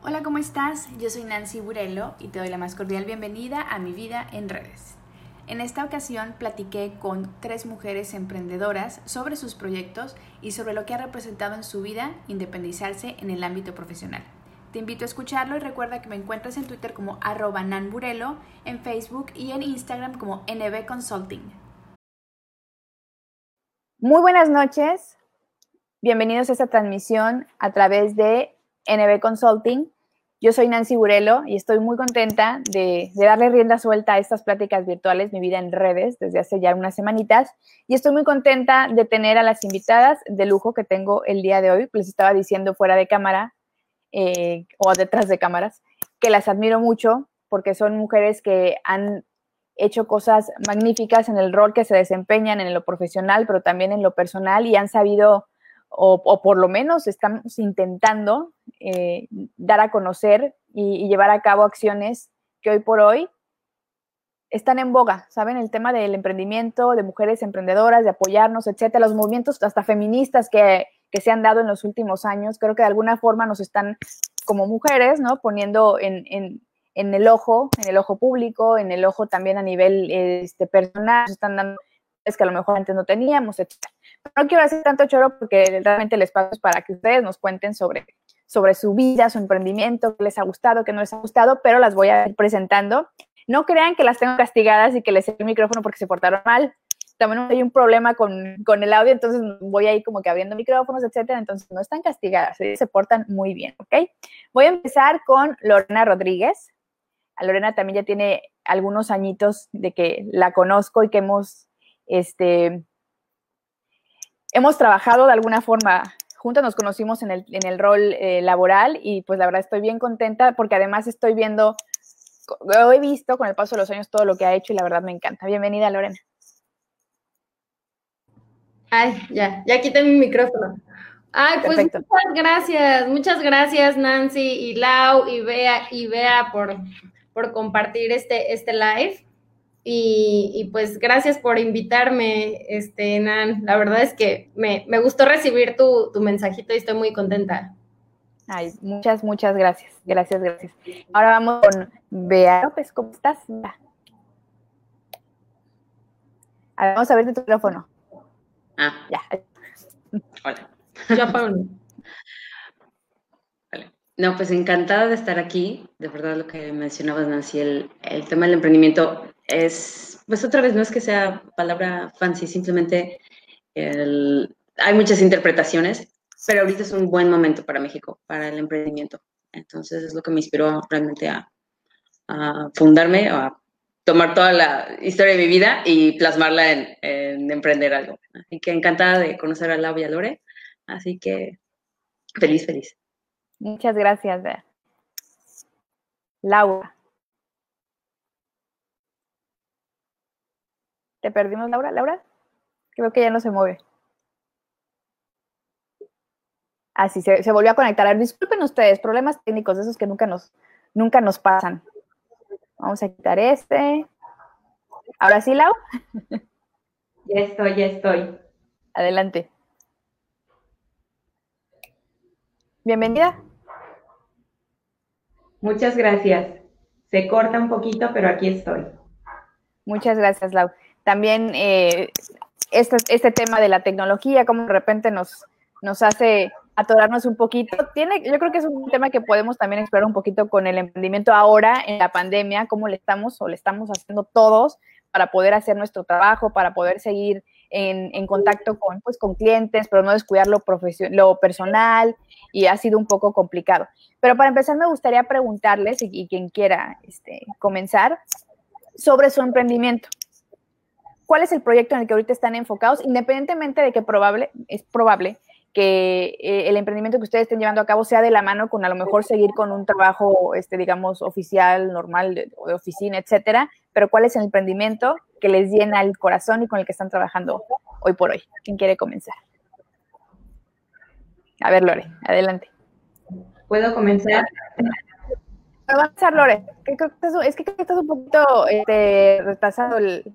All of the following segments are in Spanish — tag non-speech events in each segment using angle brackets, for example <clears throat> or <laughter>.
Hola, ¿cómo estás? Yo soy Nancy Burello y te doy la más cordial bienvenida a mi vida en redes. En esta ocasión platiqué con tres mujeres emprendedoras sobre sus proyectos y sobre lo que ha representado en su vida independizarse en el ámbito profesional. Te invito a escucharlo y recuerda que me encuentras en Twitter como arroba nanburelo, en Facebook y en Instagram como NB Consulting. Muy buenas noches. Bienvenidos a esta transmisión a través de NB Consulting. Yo soy Nancy Burelo y estoy muy contenta de, darle rienda suelta a estas pláticas virtuales, mi vida en redes, desde hace ya unas semanitas. Y estoy muy contenta de tener a las invitadas de lujo que tengo el día de hoy. Les estaba diciendo fuera de cámara eh, o detrás de cámaras que las admiro mucho porque son mujeres que han hecho cosas magníficas en el rol que se desempeñan en lo profesional, pero también en lo personal y han sabido o, por lo menos estamos intentando eh, dar a conocer y, llevar a cabo acciones que hoy por hoy están en boga, ¿saben? El tema del emprendimiento, de mujeres emprendedoras, de apoyarnos, etcétera, los movimientos hasta feministas que, se han dado en los últimos años, creo que de alguna forma nos están, como mujeres, ¿no? Poniendo en, en el ojo, en el ojo público, en el ojo también a nivel este, personal, nos están dando es que a lo mejor antes no teníamos, etc. no quiero hacer tanto choro porque realmente les paso para que ustedes nos cuenten sobre, sobre su vida, su emprendimiento, qué les ha gustado, qué no les ha gustado, pero las voy a ir presentando. No crean que las tengo castigadas y que les el micrófono porque se portaron mal. También hay un problema con, con el audio, entonces voy ahí como que abriendo micrófonos, etcétera. Entonces no están castigadas, se portan muy bien, ¿ok? Voy a empezar con Lorena Rodríguez. A Lorena también ya tiene algunos añitos de que la conozco y que hemos este, hemos trabajado de alguna forma juntas, nos conocimos en el, rol eh, laboral y pues la verdad estoy bien contenta porque además estoy viendo, he visto con el paso de los años todo lo que ha hecho y la verdad me encanta. Bienvenida, Lorena. Ay, ya, ya quité mi micrófono. Ay, pues muchas gracias, muchas gracias Nancy y Lau y Bea y Bea por, por compartir este, este live. Y, pues gracias por invitarme, este, Nan. La verdad es que me, gustó recibir tu, mensajito y estoy muy contenta. Ay, muchas, muchas gracias. Gracias, gracias. Ahora vamos con Bea López. ¿Cómo estás? vamos a ver tu teléfono. Ah. Ya. Hola. Ya, Pablo. No, pues encantada de estar aquí. De verdad, lo que mencionabas, Nancy, el, el tema del emprendimiento es, pues otra vez, no es que sea palabra fancy, simplemente hay muchas interpretaciones, pero ahorita es un buen momento para México, para el emprendimiento. Entonces es lo que me inspiró realmente a, fundarme, a tomar toda la historia de mi vida y plasmarla en, emprender algo. Así que encantada de conocer a Lau y a Lore. Así que feliz, feliz. Muchas gracias, Laura. ¿Te perdimos, Laura? ¿Laura? Creo que ya no se mueve. Ah, sí, se, volvió a conectar. disculpen ustedes, problemas técnicos de esos que nunca nos, nunca nos pasan. Vamos a quitar este. Ahora sí, Lau. Ya estoy, ya estoy. Adelante. Bienvenida. Muchas gracias. Se corta un poquito, pero aquí estoy. Muchas gracias, Lau también eh, este, este, tema de la tecnología, como de repente nos, nos hace atorarnos un poquito. Tiene, yo creo que es un tema que podemos también explorar un poquito con el emprendimiento ahora en la pandemia, cómo le estamos o le estamos haciendo todos para poder hacer nuestro trabajo, para poder seguir en, contacto con, pues, con clientes, pero no descuidar lo, lo personal y ha sido un poco complicado. Pero para empezar me gustaría preguntarles, y, y quien quiera este, comenzar, sobre su emprendimiento cuál es el proyecto en el que ahorita están enfocados, independientemente de que probable, es probable que eh, el emprendimiento que ustedes estén llevando a cabo sea de la mano con a lo mejor seguir con un trabajo, este, digamos, oficial, normal, de, de oficina, etcétera, pero cuál es el emprendimiento que les llena el corazón y con el que están trabajando hoy por hoy. ¿Quién quiere comenzar? A ver, Lore, adelante. ¿Puedo comenzar? Va a empezar, Lore. Es que creo que estás un poquito este, retrasado el,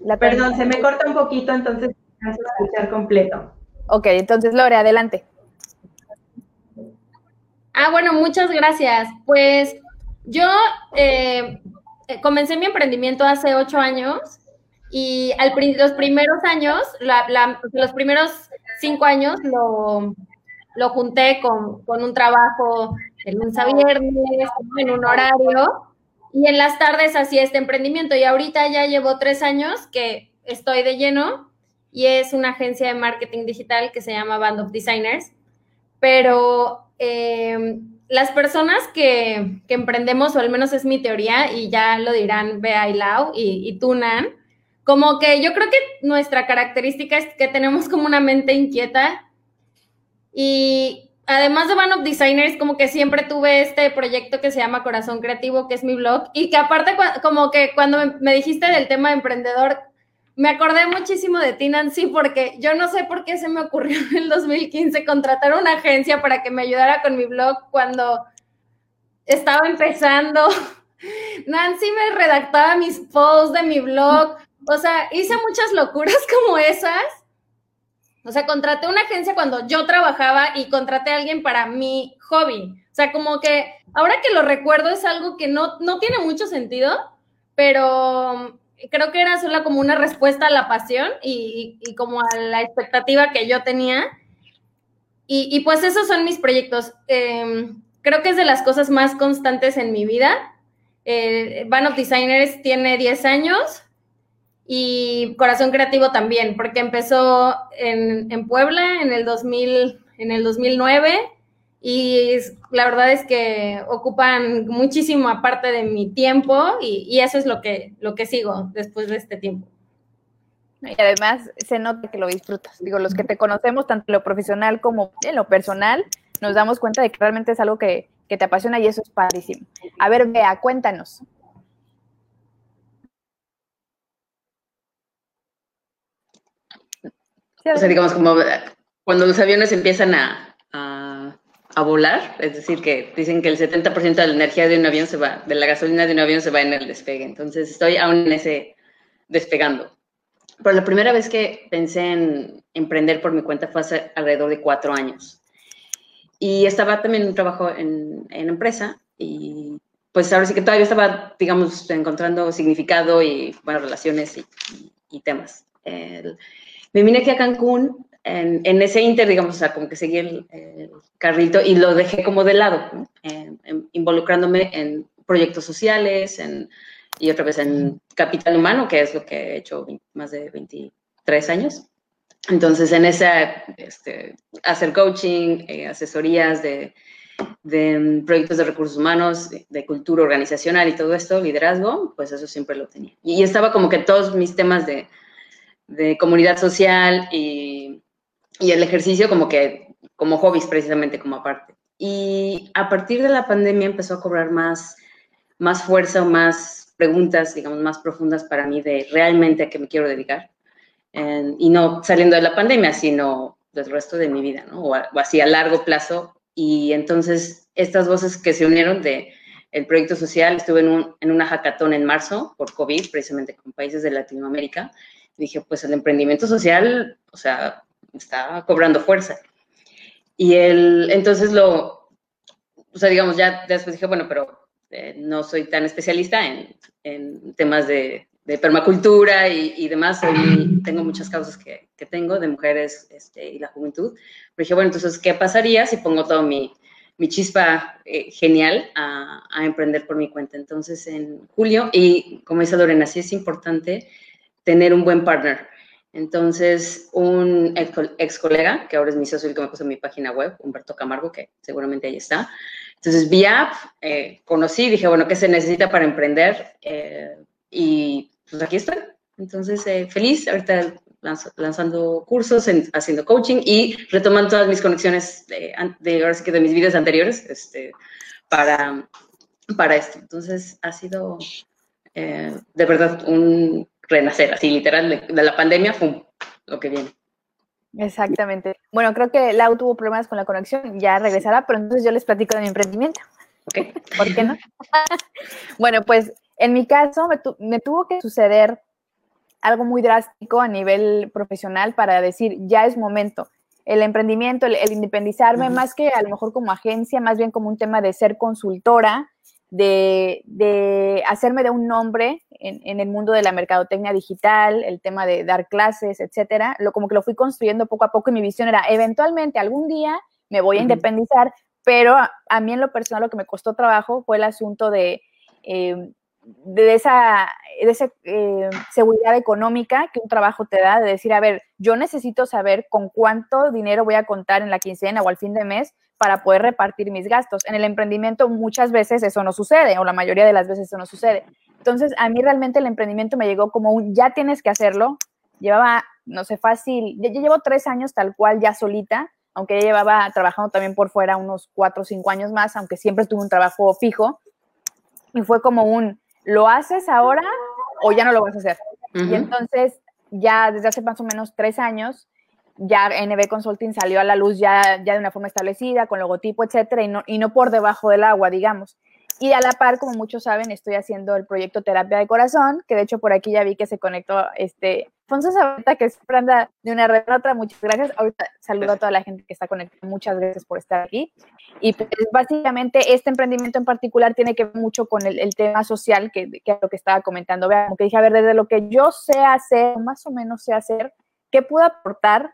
la Perdón, se me corta un poquito, entonces a escuchar completo. Ok, entonces Lore, adelante. Ah, bueno, muchas gracias. Pues yo eh, eh, comencé mi emprendimiento hace ocho años y al, los primeros años, los primeros cinco años lo, lo junté con, un trabajo el lunes a viernes, en un horario, y en las tardes hacía este emprendimiento. Y ahorita ya llevo tres años que estoy de lleno y es una agencia de marketing digital que se llama Band of Designers. Pero eh, las personas que, emprendemos, o al menos es mi teoría, y ya lo dirán Bea y Lau y, y Tunan, como que yo creo que nuestra característica es que tenemos como una mente inquieta y además de One of Designers, como que siempre tuve este proyecto que se llama Corazón Creativo, que es mi blog, y que aparte como que cuando me dijiste del tema de emprendedor, me acordé muchísimo de ti, Nancy, porque yo no sé por qué se me ocurrió <laughs> en el 2015 contratar una agencia para que me ayudara con mi blog cuando estaba empezando. <laughs> Nancy me redactaba mis posts de mi blog. O sea, hice muchas locuras <laughs> como esas. O sea, contraté una agencia cuando yo trabajaba y contraté a alguien para mi hobby. O sea, como que ahora que lo recuerdo es algo que no, no tiene mucho sentido, pero creo que era solo como una respuesta a la pasión y, como a la expectativa que yo tenía. Y, pues esos son mis proyectos. Em, creo que es de las cosas más constantes en mi vida. Eh, Van of Designers tiene 10 años y Corazón Creativo también, porque empezó en, en Puebla en el, 2000, en el 2009 y la verdad es que ocupan muchísima parte de mi tiempo y, eso es lo que, lo que sigo después de este tiempo. Y además se nota que lo disfrutas. Digo, los que te conocemos, tanto en lo profesional como en lo personal, nos damos cuenta de que realmente es algo que, te apasiona y eso es padrísimo. A ver, Bea, cuéntanos. O sea, digamos, como cuando los aviones empiezan a, a volar, es decir, que dicen que el 70% de la energía de un avión se va, de la gasolina de un avión se va en el despegue. Entonces estoy aún en ese despegando. Pero la primera vez que pensé en emprender por mi cuenta fue hace alrededor de cuatro años. Y estaba también en un trabajo en, en empresa y pues ahora sí que todavía estaba, digamos, encontrando significado y, bueno, relaciones y, y, temas. Me vine aquí a Cancún en, ese inter, digamos, o sea, como que seguí el, carrito y lo dejé como de lado, involucrándome en proyectos sociales en, y otra vez en capital humano, que es lo que he hecho más de 23 años. Entonces, en esa, este, hacer coaching, eh, asesorías de, de proyectos de recursos humanos, de, cultura organizacional y todo esto, liderazgo, pues eso siempre lo tenía. Y, estaba como que todos mis temas de, de comunidad social y y el ejercicio como que, como hobbies precisamente, como aparte. Y a partir de la pandemia empezó a cobrar más, más fuerza o más preguntas, digamos, más profundas para mí de realmente a qué me quiero dedicar. y no saliendo de la pandemia, sino del resto de mi vida, ¿no? O, así a largo plazo. Y entonces estas voces que se unieron de el proyecto social, estuve en, un, en una hackathon en marzo por COVID, precisamente con países de Latinoamérica. Dije, pues el emprendimiento social, o sea, está cobrando fuerza. Y él, entonces lo, o sea, digamos, ya después dije, bueno, pero eh, no soy tan especialista en, en temas de, de permacultura y, y, demás. tengo muchas causas que, que tengo de mujeres este, y la juventud. Pero dije, bueno, entonces, ¿qué pasaría si pongo todo mi, mi chispa eh, genial a, a, emprender por mi cuenta? Entonces, en julio, y como dice Lorena, sí es importante tener un buen partner. Entonces, un ex, colega, que ahora es mi socio y que me puso en mi página web, Humberto Camargo, que seguramente ahí está. Entonces, vía eh, conocí, dije, bueno, ¿qué se necesita para emprender? Eh, y pues aquí estoy. Entonces, eh, feliz, ahorita lanzando cursos, haciendo coaching y retomando todas mis conexiones de, de, ahora sí que de mis vidas anteriores este, para, para esto. Entonces, ha sido de verdad un renacer, así literal, de, la pandemia fue lo que viene. Exactamente. Bueno, creo que Lau tuvo problemas con la conexión, ya regresará, pero entonces yo les platico de mi emprendimiento. ¿Por qué no? <laughs> bueno, pues en mi caso me, tuvo que suceder algo muy drástico a nivel profesional para decir, ya es momento. el emprendimiento, el, independizarme, más que a lo mejor como agencia, más bien como un tema de ser consultora, de, hacerme de un nombre en, el mundo de la mercadotecnia digital, el tema de dar clases, etcétera, lo como que lo fui construyendo poco a poco y mi visión era, eventualmente, algún día me voy a independizar, pero a, mí en lo personal lo que me costó trabajo fue el asunto de... Eh, de esa, de eh, seguridad económica que un trabajo te da, de decir, a ver, yo necesito saber con cuánto dinero voy a contar en la quincena o al fin de mes para poder repartir mis gastos. En el emprendimiento muchas veces eso no sucede, o la mayoría de las veces eso no sucede. Entonces, a mí realmente el emprendimiento me llegó como un, ya tienes que hacerlo. Llevaba, no sé, fácil, ya, llevo tres años tal cual ya solita, aunque ya llevaba trabajando también por fuera unos cuatro o cinco años más, aunque siempre tuve un trabajo fijo. Y fue como un, ¿lo haces ahora o ya no lo vas a hacer? Y entonces, ya desde hace más o menos tres años, ya NB Consulting salió a la luz ya, ya de una forma establecida, con logotipo, etcétera, y no, y no por debajo del agua, digamos. Y a la par, como muchos saben, estoy haciendo el proyecto Terapia de Corazón, que de hecho por aquí ya vi que se conectó este Fonso Sabeta, que siempre anda de una red a otra. Muchas gracias. Ahorita saludo a toda la gente que está conectada. Muchas gracias por estar aquí. Y pues, básicamente este emprendimiento en particular tiene que ver mucho con el, tema social, que, que es lo que estaba comentando. Vean, como que dije, a ver, desde lo que yo sé hacer, más o menos sé hacer, ¿qué puedo aportar?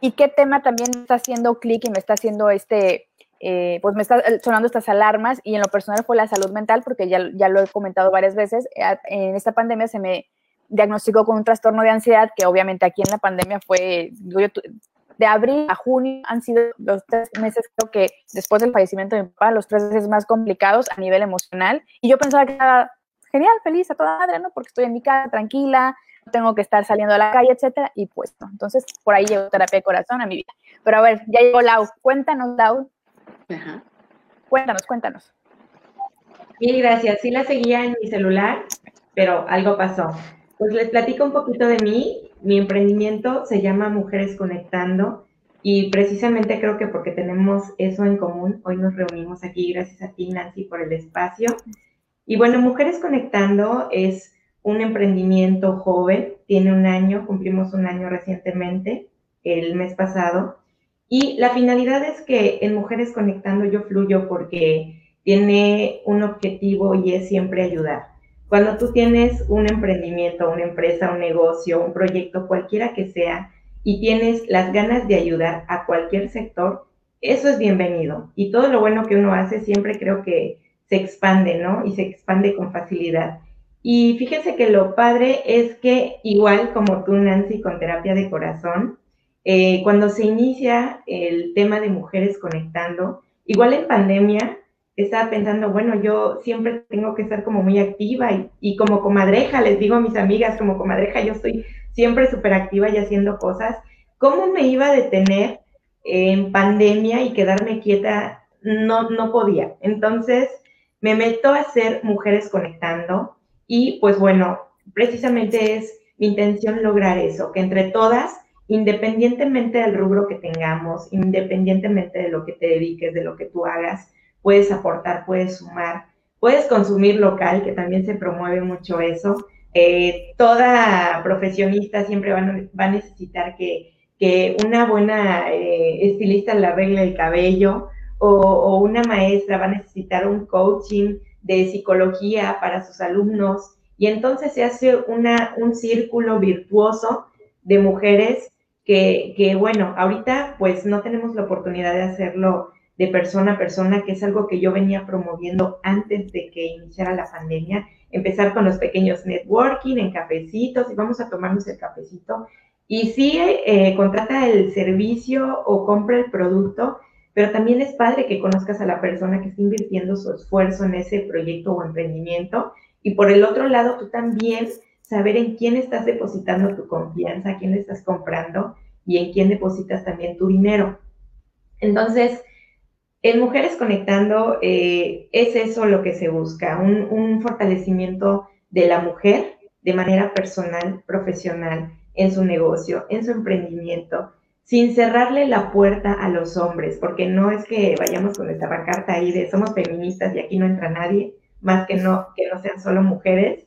¿Y qué tema también me está haciendo clic y me está haciendo este eh, pues me están sonando estas alarmas y en lo personal fue la salud mental porque ya, ya lo he comentado varias veces. Eh, en esta pandemia se me diagnosticó con un trastorno de ansiedad que obviamente aquí en la pandemia fue, de abril a junio han sido los tres meses, creo que después del fallecimiento de mi papá, los tres meses más complicados a nivel emocional. Y yo pensaba que era genial, feliz, a toda madre, ¿no? Porque estoy en mi casa, tranquila, no tengo que estar saliendo a la calle, etcétera, y pues, ¿no? Entonces, por ahí llegó terapia de corazón a mi vida. Pero a ver, ya llegó Lau. Cuéntanos, Lau, Cuéntanos, cuéntanos. Mil gracias. Sí la seguía en mi celular, pero algo pasó. Pues les platico un poquito de mí. Mi emprendimiento se llama Mujeres Conectando y precisamente creo que porque tenemos eso en común, hoy nos reunimos aquí gracias a ti, Nancy, por el espacio. Y bueno, Mujeres Conectando es un emprendimiento joven, tiene un año, cumplimos un año recientemente, el mes pasado, y la finalidad es que en Mujeres Conectando yo fluyo porque tiene un objetivo y es siempre ayudar. Cuando tú tienes un emprendimiento, una empresa, un negocio, un proyecto, cualquiera que sea, y tienes las ganas de ayudar a cualquier sector, eso es bienvenido. Y todo lo bueno que uno hace siempre creo que se expande, ¿no? Y se expande con facilidad. Y fíjense que lo padre es que igual como tú, Nancy, con terapia de corazón, eh, cuando se inicia el tema de mujeres conectando, igual en pandemia, estaba pensando, bueno, yo siempre tengo que estar como muy activa y, como comadreja, les digo a mis amigas, como comadreja, yo estoy siempre súper activa y haciendo cosas. ¿Cómo me iba a detener en pandemia y quedarme quieta? No, no podía. Entonces me meto a hacer Mujeres Conectando y pues bueno, precisamente es mi intención lograr eso, que entre todas independientemente del rubro que tengamos, independientemente de lo que te dediques, de lo que tú hagas, puedes aportar, puedes sumar, puedes consumir local, que también se promueve mucho eso. Eh, toda profesionista siempre va, a necesitar que, una buena eh, estilista le arregle el cabello o, una maestra va a necesitar un coaching de psicología para sus alumnos y entonces se hace una, un círculo virtuoso de mujeres que, bueno, ahorita pues no tenemos la oportunidad de hacerlo de persona a persona, que es algo que yo venía promoviendo antes de que iniciara la pandemia, empezar con los pequeños networking en cafecitos y vamos a tomarnos el cafecito. Y sí, eh, contrata el servicio o compra el producto, pero también es padre que conozcas a la persona que está invirtiendo su esfuerzo en ese proyecto o emprendimiento. Y por el otro lado, tú también saber en quién estás depositando tu confianza, a quién le estás comprando y en quién depositas también tu dinero. Entonces, en Mujeres Conectando eh, es eso lo que se busca, un, fortalecimiento de la mujer de manera personal, profesional, en su negocio, en su emprendimiento, sin cerrarle la puerta a los hombres, porque no es que vayamos con esta carta ahí de somos feministas y aquí no entra nadie, más que no, que no sean solo mujeres,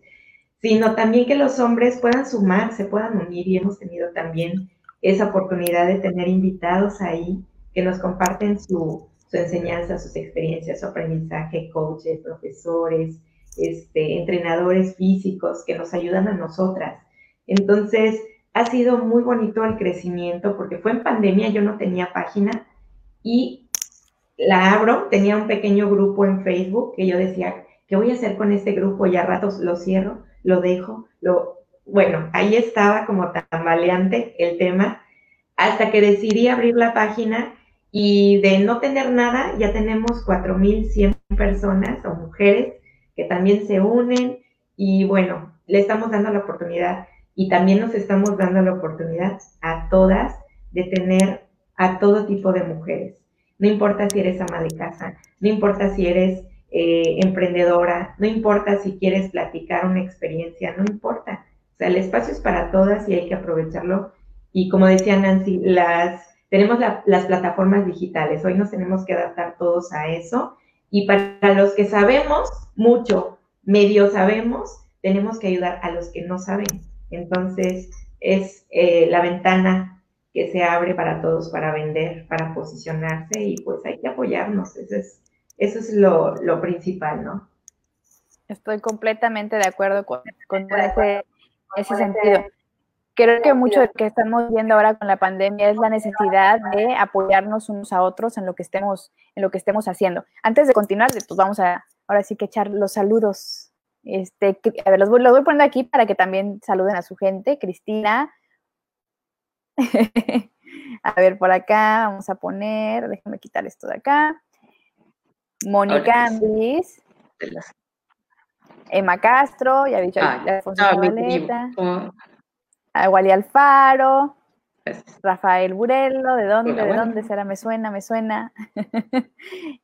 sino también que los hombres puedan sumar, se puedan unir y hemos tenido también esa oportunidad de tener invitados ahí que nos comparten su, su enseñanza, sus experiencias, su aprendizaje, coaches, profesores, este, entrenadores físicos que nos ayudan a nosotras. Entonces, ha sido muy bonito el crecimiento porque fue en pandemia, yo no tenía página y la abro, tenía un pequeño grupo en Facebook que yo decía, ¿qué voy a hacer con este grupo? Ya ratos lo cierro, lo dejo, lo... Bueno, ahí estaba como tambaleante el tema hasta que decidí abrir la página y de no tener nada, ya tenemos 4.100 personas o mujeres que también se unen y bueno, le estamos dando la oportunidad y también nos estamos dando la oportunidad a todas de tener a todo tipo de mujeres. No importa si eres ama de casa, no importa si eres eh, emprendedora, no importa si quieres platicar una experiencia, no importa. O sea, el espacio es para todas y hay que aprovecharlo. Y como decía Nancy, las tenemos las plataformas digitales, hoy nos tenemos que adaptar todos a eso y para los que sabemos mucho, medio sabemos, tenemos que ayudar a los que no saben. Entonces, es eh, la ventana que se abre para todos para vender, para posicionarse y pues hay que apoyarnos. Eso es, eso es lo, lo principal, ¿no? Estoy completamente de acuerdo con, con ese, ese sentido creo que mucho de lo que estamos viendo ahora con la pandemia es la necesidad de apoyarnos unos a otros en lo que estemos, en lo que estemos haciendo. Antes de continuar, pues vamos a ahora sí que echar los saludos. Este, a ver, los voy, los voy poniendo aquí para que también saluden a su gente. Cristina. <laughs> a ver, por acá vamos a poner, déjame quitar esto de acá. Mónica Andis. Emma Castro, ya he dicho, ah, Alfonso a Wally Alfaro, Rafael Burello, ¿de dónde? ¿De dónde será? Me suena, me suena. <laughs>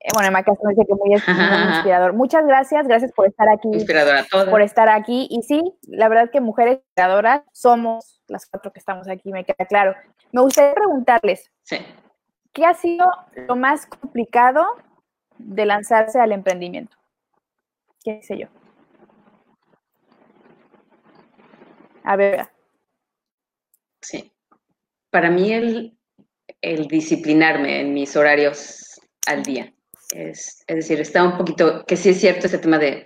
Eh, bueno, Maca me dice que muy, inspirador. Muchas gracias, gracias por estar aquí. Inspiradora Por estar aquí. Y sí, la verdad que mujeres inspiradoras somos las cuatro que estamos aquí, me queda claro. Me gustaría preguntarles, ¿qué ha sido lo más complicado de lanzarse al emprendimiento? ¿Qué sé yo? A ver, Sí. Para mí el, disciplinarme en mis horarios al día. Es, decir, está un poquito, que sí es cierto ese tema de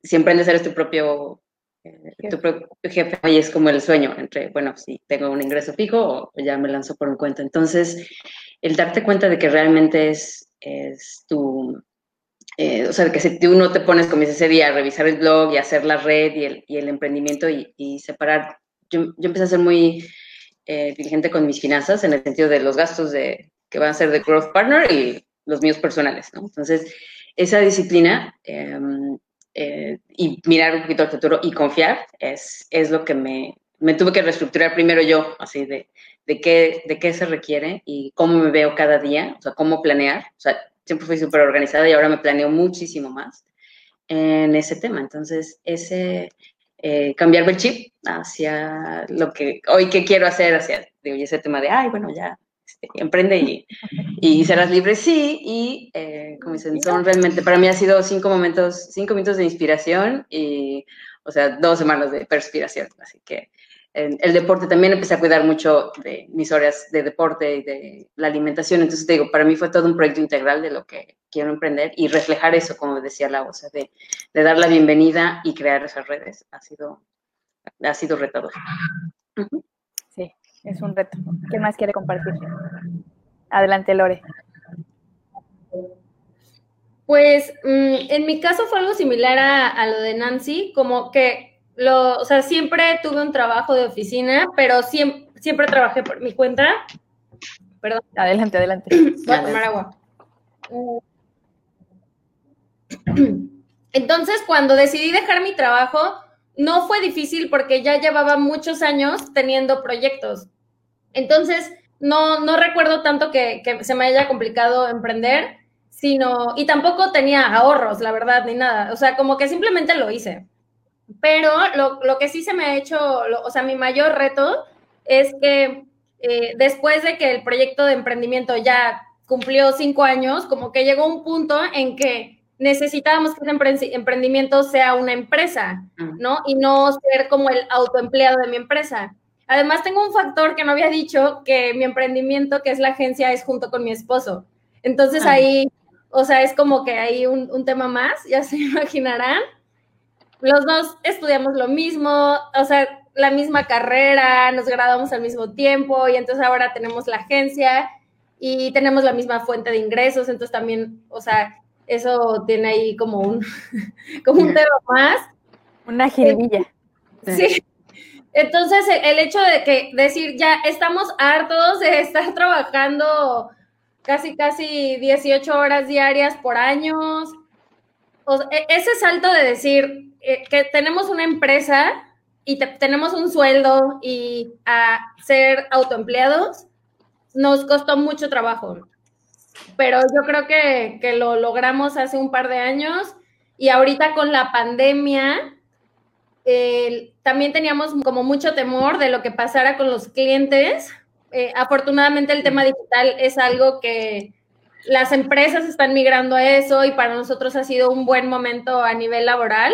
siempre emprendes ser tu propio, eh, tu propio jefe y es como el sueño entre, bueno, si tengo un ingreso fijo o ya me lanzo por mi cuenta. Entonces, el darte cuenta de que realmente es, es tu, eh, o sea, que si tú no te pones, como ese día, a revisar el blog y hacer la red y el, y el emprendimiento y, y separar yo, empecé a ser muy eh, diligente con mis finanzas en el sentido de los gastos de, que van a ser de Growth Partner y los míos personales. Entonces, esa disciplina em, eh, y mirar un poquito al futuro y confiar es, es lo que me, me tuve que reestructurar primero yo, así de, de, qué, de qué se requiere y cómo me veo cada día, o sea, cómo planear. Siempre fui súper organizada y ahora me planeo muchísimo más en ese tema. Entonces, ese, eh, cambiarme el chip hacia lo que hoy que quiero hacer, hacia ese tema de, ay, bueno, ya este, emprende y, y, serás libre, sí, y eh, como dicen, son realmente, para mí ha sido cinco momentos, cinco minutos de inspiración y, o sea, dos semanas de perspiración, así que el deporte también empecé a cuidar mucho de mis horas de deporte y de la alimentación. Entonces, te digo, para mí fue todo un proyecto integral de lo que quiero emprender y reflejar eso, como decía la o sea, de, de, dar la bienvenida y crear esas redes. Ha sido, ha sido retador. Sí, es un reto. ¿Qué más quiere compartir? Adelante, Lore. Pues mm, en mi caso fue algo similar a, a lo de Nancy, como que lo, o sea, siempre tuve un trabajo de oficina, pero siempre, siempre trabajé por mi cuenta. Perdón. Adelante, adelante. Voy a tomar agua. <clears throat> Entonces, cuando decidí dejar mi trabajo, no fue difícil porque ya llevaba muchos años teniendo proyectos. Entonces, no, no recuerdo tanto que, que se me haya complicado emprender, sino, y tampoco tenía ahorros, la verdad, ni nada. O sea, como que simplemente lo hice. Pero lo, que sí se me ha hecho, o sea, mi mayor reto es que eh, después de que el proyecto de emprendimiento ya cumplió cinco años, como que llegó un punto en que necesitábamos que ese emprendimiento sea una empresa, ¿no? Y no ser como el autoempleado de mi empresa. Además, tengo un factor que no había dicho, que mi emprendimiento, que es la agencia, es junto con mi esposo. Entonces ah. ahí, o sea, es como que hay un, un tema más, ya se <laughs> imaginarán. Los dos estudiamos lo mismo, o sea, la misma carrera, nos graduamos al mismo tiempo y entonces ahora tenemos la agencia y tenemos la misma fuente de ingresos, entonces también, o sea, eso tiene ahí como un, <laughs> como un tema más. Una jiribilla. Sí. Entonces, el, hecho de que decir, ya estamos hartos de <laughs> estar trabajando casi, casi 18 horas diarias por años, e, ese salto de decir eh, que tenemos una empresa y tenemos un sueldo y a ser autoempleados, nos costó mucho trabajo. Pero yo creo que, que lo logramos hace un par de años y ahorita con la pandemia también teníamos como mucho temor de lo que pasara con los clientes. Eh, afortunadamente el tema digital es algo que las empresas están migrando a eso y para nosotros ha sido un buen momento a nivel laboral.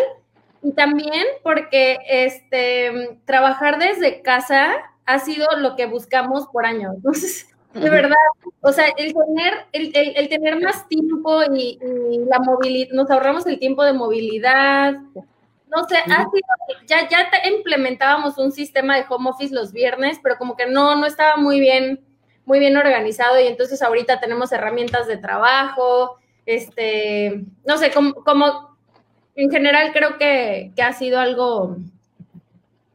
Y también porque este, trabajar desde casa ha sido lo que buscamos por años. Entonces, de verdad, o sea, el tener, el, el, tener más tiempo y, y la movilidad, nos ahorramos el tiempo de movilidad, no sé, ha sido, ya, ya implementábamos un sistema de home office los viernes, pero como que no, no estaba muy bien, muy bien organizado y entonces ahorita tenemos herramientas de trabajo, este, no sé, como, como en general creo que, que, ha sido algo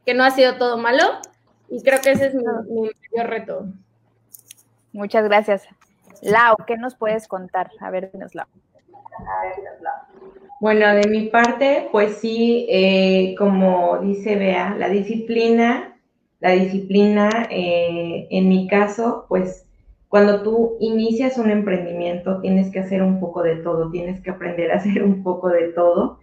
que no ha sido todo malo y creo que ese es mi, mi mayor reto. Muchas gracias. Lau, ¿qué nos puedes contar? A ver, dinos, Lau. Bueno, de mi parte, pues sí, eh, como dice Bea, la disciplina, la disciplina, eh, en mi caso, pues cuando tú inicias un emprendimiento, tienes que hacer un poco de todo, tienes que aprender a hacer un poco de todo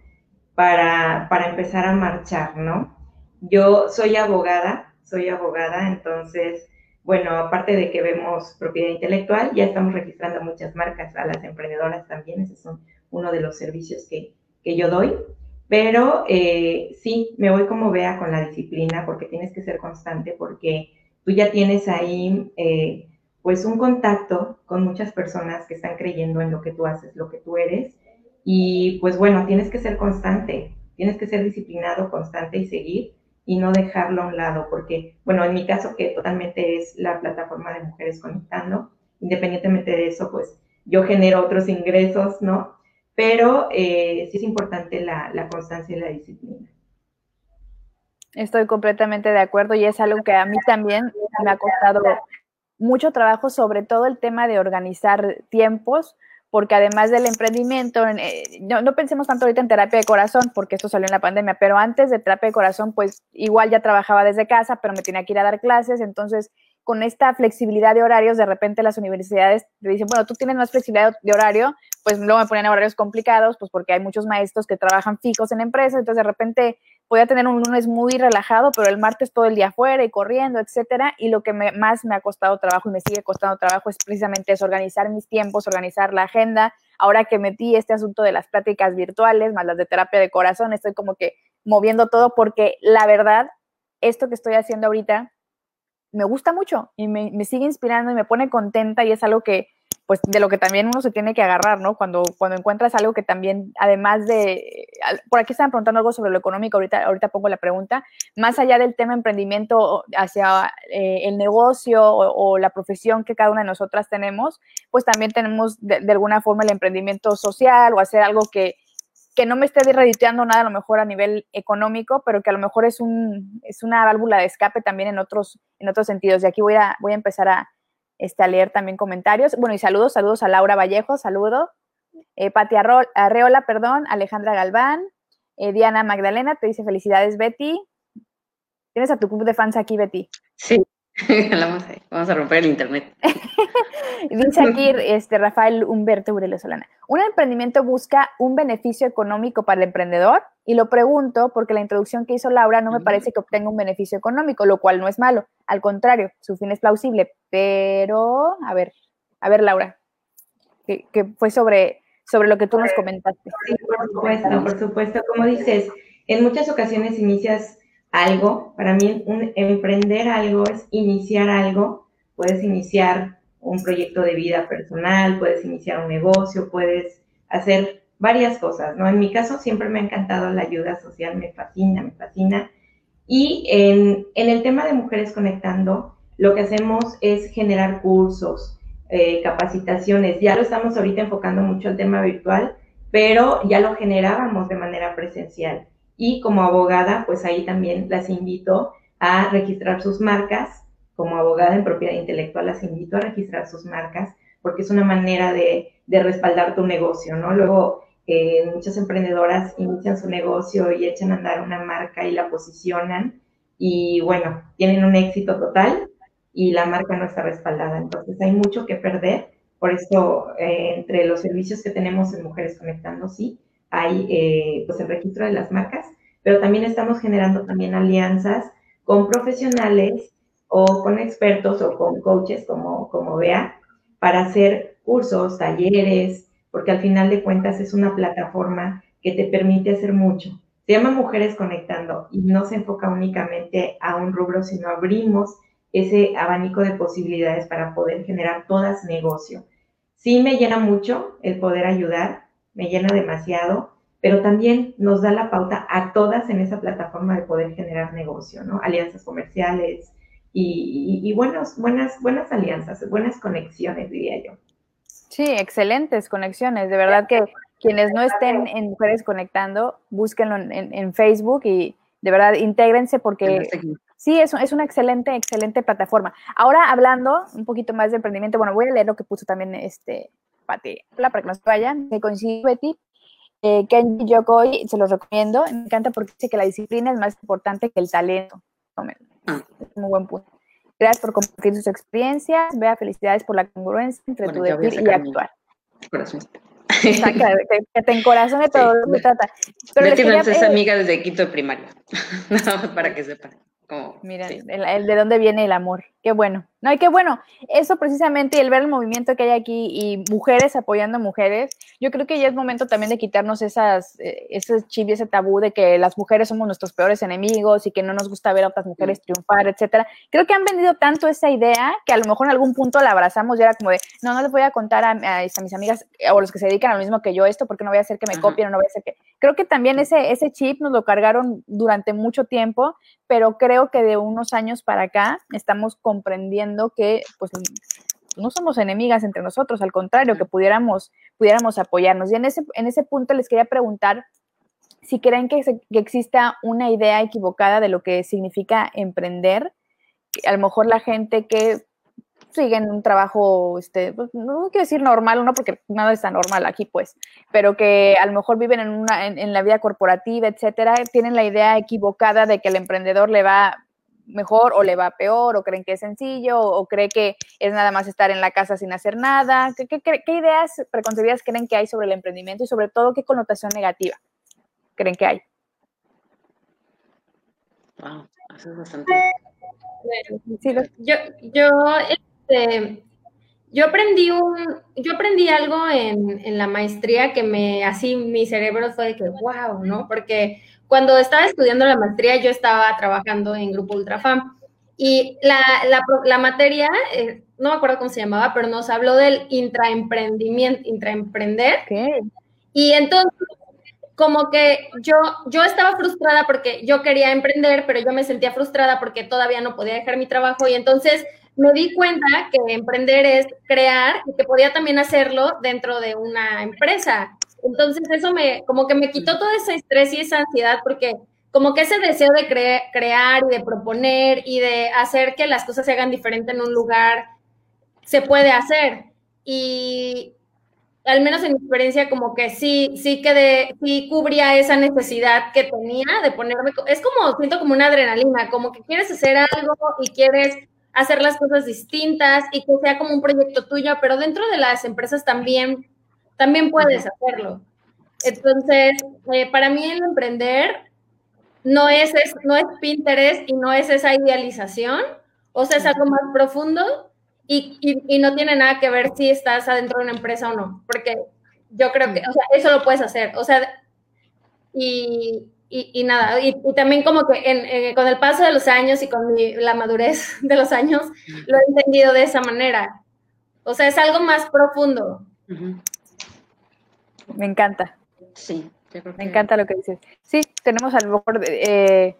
para, para empezar a marchar, ¿no? Yo soy abogada, soy abogada, entonces, bueno, aparte de que vemos propiedad intelectual, ya estamos registrando muchas marcas a las emprendedoras también, ese es uno de los servicios que, que yo doy. Pero eh, sí, me voy como vea con la disciplina porque tienes que ser constante porque tú ya tienes ahí eh, pues un contacto con muchas personas que están creyendo en lo que tú haces, lo que tú eres. Y pues bueno, tienes que ser constante, tienes que ser disciplinado, constante y seguir y no dejarlo a un lado, porque, bueno, en mi caso que totalmente es la plataforma de mujeres conectando, independientemente de eso, pues yo genero otros ingresos, ¿no? pero eh, sí es importante la, la constancia y la disciplina. Estoy completamente de acuerdo y es algo que a mí también me ha costado mucho trabajo, sobre todo el tema de organizar tiempos, porque además del emprendimiento, eh, no, pensemos tanto ahorita en terapia de corazón, porque esto salió en la pandemia, pero antes de terapia de corazón, pues igual ya trabajaba desde casa, pero me tenía que ir a dar clases, entonces con esta flexibilidad de horarios, de repente las universidades te dicen, bueno, tú tienes más flexibilidad de horario, pues luego me ponen horarios complicados, pues porque hay muchos maestros que trabajan fijos en empresas, entonces de repente podía tener un lunes muy relajado, pero el martes todo el día afuera y corriendo, etcétera, y lo que más me ha costado trabajo y me sigue costando trabajo es precisamente eso, organizar mis tiempos, organizar la agenda. Ahora que metí este asunto de las pláticas virtuales, más las de terapia de corazón, estoy como que moviendo todo porque la verdad, esto que estoy haciendo ahorita me gusta mucho y me, me, sigue inspirando y me pone contenta y es algo que, pues, de lo que también uno se tiene que agarrar, ¿no? Cuando, cuando encuentras algo que también, además de, por aquí están preguntando algo sobre lo económico, ahorita, ahorita pongo la pregunta, más allá del tema emprendimiento hacia eh, el negocio o, la profesión que cada una de nosotras tenemos, pues también tenemos de, de alguna forma el emprendimiento social o hacer algo que, que no me esté rediteando nada a lo mejor a nivel económico, pero que a lo mejor es, un, es una válvula de escape también en otros, en otros sentidos. Y aquí voy a, voy a empezar a, este, a leer también comentarios. Bueno, y saludos, saludos a Laura Vallejo, saludo. Eh, Pati Arreola, perdón, Alejandra Galván, eh, Diana Magdalena, te dice felicidades, Betty. Tienes a tu club de fans aquí, Betty. Sí, <laughs> Vamos a romper el internet. <laughs> Dice aquí este, Rafael Humberto Urelo Solana. ¿Un emprendimiento busca un beneficio económico para el emprendedor? Y lo pregunto porque la introducción que hizo Laura no me parece que obtenga un beneficio económico, lo cual no es malo. Al contrario, su fin es plausible. Pero, a ver, a ver, Laura, que, fue sobre, sobre lo que tú nos comentaste. Sí, por supuesto, por supuesto. Como dices, en muchas ocasiones inicias algo. Para mí, emprender algo es iniciar algo. Puedes iniciar un proyecto de vida personal, puedes iniciar un negocio, puedes hacer varias cosas, ¿no? En mi caso siempre me ha encantado la ayuda social, me fascina, me fascina. Y en, en el tema de Mujeres Conectando, lo que hacemos es generar cursos, eh, capacitaciones. Ya lo estamos ahorita enfocando mucho al tema virtual, pero ya lo generábamos de manera presencial. Y como abogada, pues ahí también las invito a registrar sus marcas. Como abogada en propiedad intelectual, las invito a registrar sus marcas porque es una manera de, respaldar tu negocio, ¿no? Luego, eh, muchas emprendedoras inician su negocio y echan a andar una marca y la posicionan y bueno, tienen un éxito total y la marca no está respaldada. Entonces hay mucho que perder. Por eso, eh, entre los servicios que tenemos en Mujeres Conectando, sí, hay eh, pues el registro de las marcas, pero también estamos generando también alianzas con profesionales o con expertos o con coaches como, como vea para hacer cursos, talleres, porque al final de cuentas es una plataforma que te permite hacer mucho. Se llama Mujeres Conectando y no se enfoca únicamente a un rubro, sino abrimos ese abanico de posibilidades para poder generar todas negocio. Sí me llena mucho el poder ayudar, me llena demasiado, pero también nos da la pauta a todas en esa plataforma de poder generar negocio, ¿no? Alianzas comerciales y, buenas, buenas alianzas, buenas conexiones, diría yo. Sí, excelentes conexiones. De verdad que quienes no estén en Mujeres Conectando, búsquenlo en, Facebook y de verdad intégrense porque Sí, es, es una excelente, excelente plataforma. Ahora hablando un poquito más de emprendimiento, bueno, voy a leer lo que puso también este Pati, para que nos vayan, me coincide Betty. Eh, Kenji Yokoi, se los recomiendo, me encanta porque dice que la disciplina es más importante que el talento. Es muy buen punto. Gracias por compartir sus experiencias. Vea, felicidades por la congruencia entre tu decir y actuar. Corazón. que, te encorazone <laughs> todo lo que trata. Pero Betty es amiga desde quinto de primaria. <laughs> Más para que sepan. Mira, el, de dónde viene el amor. Qué bueno. No, y qué bueno. Eso precisamente, el ver el movimiento que hay aquí y mujeres apoyando a mujeres, yo creo que ya es momento también de quitarnos esas, eh, ese chip y ese tabú de que las mujeres somos nuestros peores enemigos y que no nos gusta ver a otras mujeres triunfar, etcétera. Creo que han vendido tanto esa idea que a lo mejor en algún punto la abrazamos y era como de, no, no les voy a contar a, mis amigas o los que se dedican a lo mismo que yo esto porque no voy a hacer que me copien o no voy a hacer que... Creo que también ese, ese chip nos lo cargaron durante mucho tiempo, pero creo que de unos años para acá estamos comprendiendo que pues no somos enemigas entre nosotros, al contrario, que pudiéramos, pudiéramos apoyarnos. Y en ese, en ese punto les quería preguntar si creen que, que exista una idea equivocada de lo que significa emprender. A lo mejor la gente que siguen un trabajo, este, pues, no quiero decir normal, no porque nada está normal aquí, pues, pero que a lo mejor viven en, una, en, la vida corporativa, etcétera, tienen la idea equivocada de que el emprendedor le va mejor o le va peor, o creen que es sencillo, o, cree que es nada más estar en la casa sin hacer nada. ¿Qué, qué, ideas preconcebidas creen que hay sobre el emprendimiento y sobre todo qué connotación negativa creen que hay? Wow, eso es bastante. yo, yo este, yo aprendí un, yo aprendí algo en, en, la maestría que me, así mi cerebro fue de que, wow, ¿no? Porque cuando estaba estudiando la maestría yo estaba trabajando en Grupo Ultrafam y la, la, la materia, eh, no me acuerdo cómo se llamaba, pero nos habló del intraemprendimiento, intraemprender. Y entonces, como que yo, yo estaba frustrada porque yo quería emprender, pero yo me sentía frustrada porque todavía no podía dejar mi trabajo y entonces me di cuenta que emprender es crear y que podía también hacerlo dentro de una empresa. Entonces eso me, como que me quitó todo ese estrés y esa ansiedad porque como que ese deseo de crear y de proponer y de hacer que las cosas se hagan diferente en un lugar se puede hacer. Y al menos en mi experiencia, como que sí, sí que sí cubría esa necesidad que tenía de ponerme, es como, siento como una adrenalina, como que quieres hacer algo y quieres hacer las cosas distintas y que sea como un proyecto tuyo, pero dentro de las empresas también, también puedes hacerlo. Entonces, eh, para mí el emprender no es, no es Pinterest y no es esa idealización, o sea, es algo más profundo y, y, no tiene nada que ver si estás adentro de una empresa o no, porque yo creo que, o sea, eso lo puedes hacer, o sea, y y, nada, y, también como que con el paso de los años y con la madurez <laughs> de los años, lo he entendido de esa manera. O sea, es algo más profundo. Me encanta. Sí, me encanta lo que dices. Sí, tenemos a lo mejor, eh,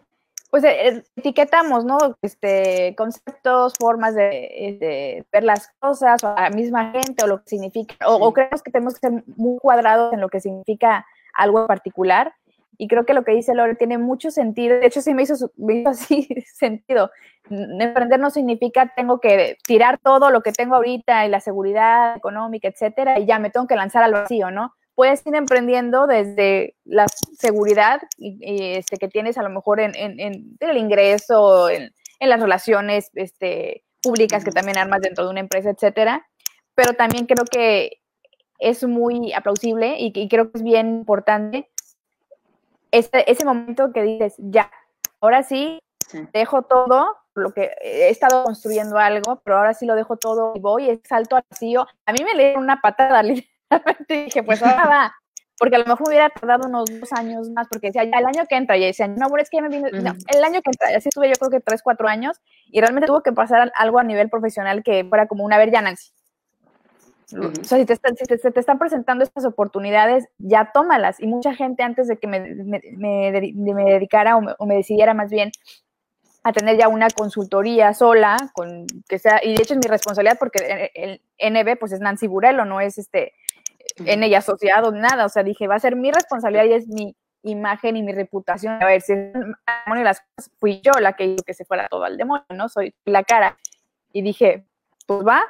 pues eh, etiquetamos, ¿no? Este, conceptos, formas de, ver las cosas, o a la misma gente, o lo que significa, o, o creemos que tenemos que ser muy cuadrados en lo que significa algo en particular y creo que lo que dice Lore tiene mucho sentido. De hecho, sí me hizo, así <laughs> sentido. Emprender no significa tengo que tirar todo lo que tengo ahorita y la seguridad económica, etcétera, y ya me tengo que lanzar al vacío, ¿no? Puedes ir emprendiendo desde la seguridad este, que tienes a lo mejor en, el ingreso, en, las relaciones este, públicas que también armas dentro de una empresa, etcétera. Pero también creo que es muy aplausible y, y creo que es bien importante ese, momento que dices, ya, ahora sí, dejo todo, lo que he estado construyendo algo, pero ahora sí lo dejo todo y voy, es salto al vacío. A mí me le una patada, <laughs> <laughs> dije, pues ahora va, porque a lo mejor hubiera tardado unos dos años más, porque decía, ya el año que entra, y decía, no, bueno, es que ya me vine, no, el año que entra, así estuve yo creo que tres, cuatro años, y realmente tuvo que pasar algo a nivel profesional que fuera como una, ver, ya Nancy, o sea, si, te, se te están presentando estas oportunidades, ya tómalas. Y mucha gente antes de que me, me, dedicara o me, decidiera más bien a tener ya una consultoría sola, con que sea, y de hecho es mi responsabilidad porque el, NB pues es Nancy Burelo, no es este N y asociado, nada. O sea, dije, va a ser mi responsabilidad y es mi imagen y mi reputación. A ver, si es las cosas, fui yo la que hizo que se fuera todo al demonio, ¿no? Soy la cara. Y dije, pues va,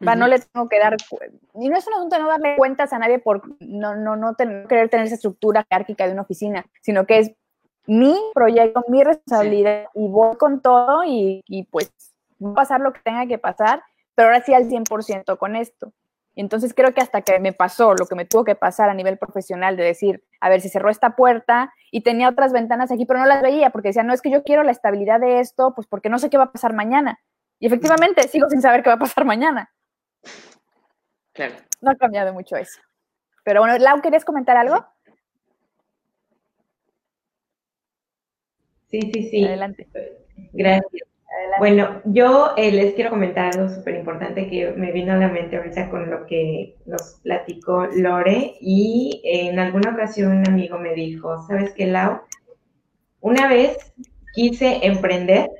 no le tengo que dar, y no es un asunto de no darle cuentas a nadie por no, no, no, querer tener esa estructura jerárquica de una oficina, sino que es mi proyecto, mi responsabilidad y voy con todo y, pues va a pasar lo que tenga que pasar, pero ahora sí al 100% con esto. Entonces creo que hasta que me pasó lo que me tuvo que pasar a nivel profesional de decir, a ver, si cerró esta puerta y tenía otras ventanas aquí, pero no las veía porque decía, no, es que yo quiero la estabilidad de esto, pues porque no sé qué va a pasar mañana. Y efectivamente sigo sin saber qué va a pasar mañana. Claro. No ha cambiado mucho eso. Pero bueno, Lau, ¿querías comentar algo? Sí, sí, sí. Adelante. Gracias. Bueno, yo eh, les quiero comentar algo súper importante que me vino a la mente ahorita con lo que nos platicó Lore y en alguna ocasión un amigo me dijo, ¿sabes qué, Lau? Una vez quise emprender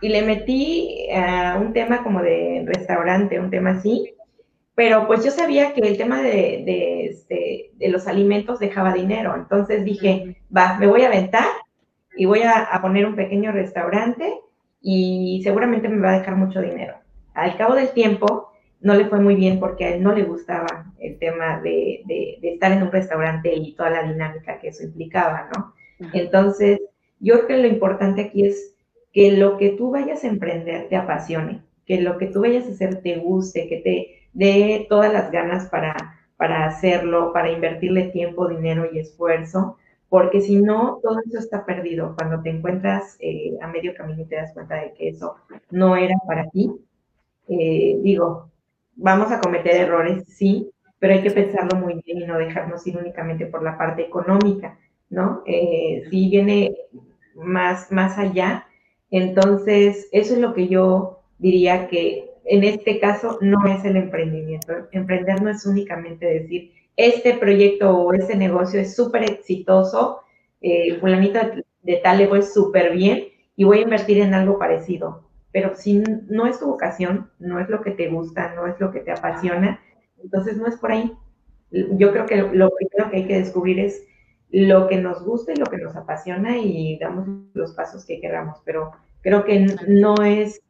y le metí a un tema como de restaurante, un tema así, pero pues yo sabía que el tema de, este, de, los alimentos dejaba dinero, entonces dije, va, me voy a aventar y voy a, poner un pequeño restaurante y seguramente me va a dejar mucho dinero. Al cabo del tiempo, no le fue muy bien porque a él no le gustaba el tema de, de, estar en un restaurante y toda la dinámica que eso implicaba, ¿no? Entonces, yo creo que lo importante aquí es que lo que tú vayas a emprender te apasione, que lo que tú vayas a hacer te guste, que te de todas las ganas para, para hacerlo, para invertirle tiempo, dinero y esfuerzo, porque si no, todo eso está perdido. Cuando te encuentras eh, a medio camino y te das cuenta de que eso no era para ti, eh, digo, vamos a cometer errores, sí, pero hay que pensarlo muy bien y no dejarnos ir únicamente por la parte económica, ¿no? Eh, si viene más, más allá, entonces eso es lo que yo diría que en este caso no es el emprendimiento. Emprender no es únicamente decir, este proyecto o este negocio es súper exitoso, eh, fulanito de tal le voy súper bien y voy a invertir en algo parecido. Pero si no es tu vocación, no es lo que te gusta, no es lo que te apasiona, entonces no es por ahí. Yo creo que lo primero que hay que descubrir es lo que nos gusta y lo que nos apasiona y damos los pasos que queramos, pero creo que no es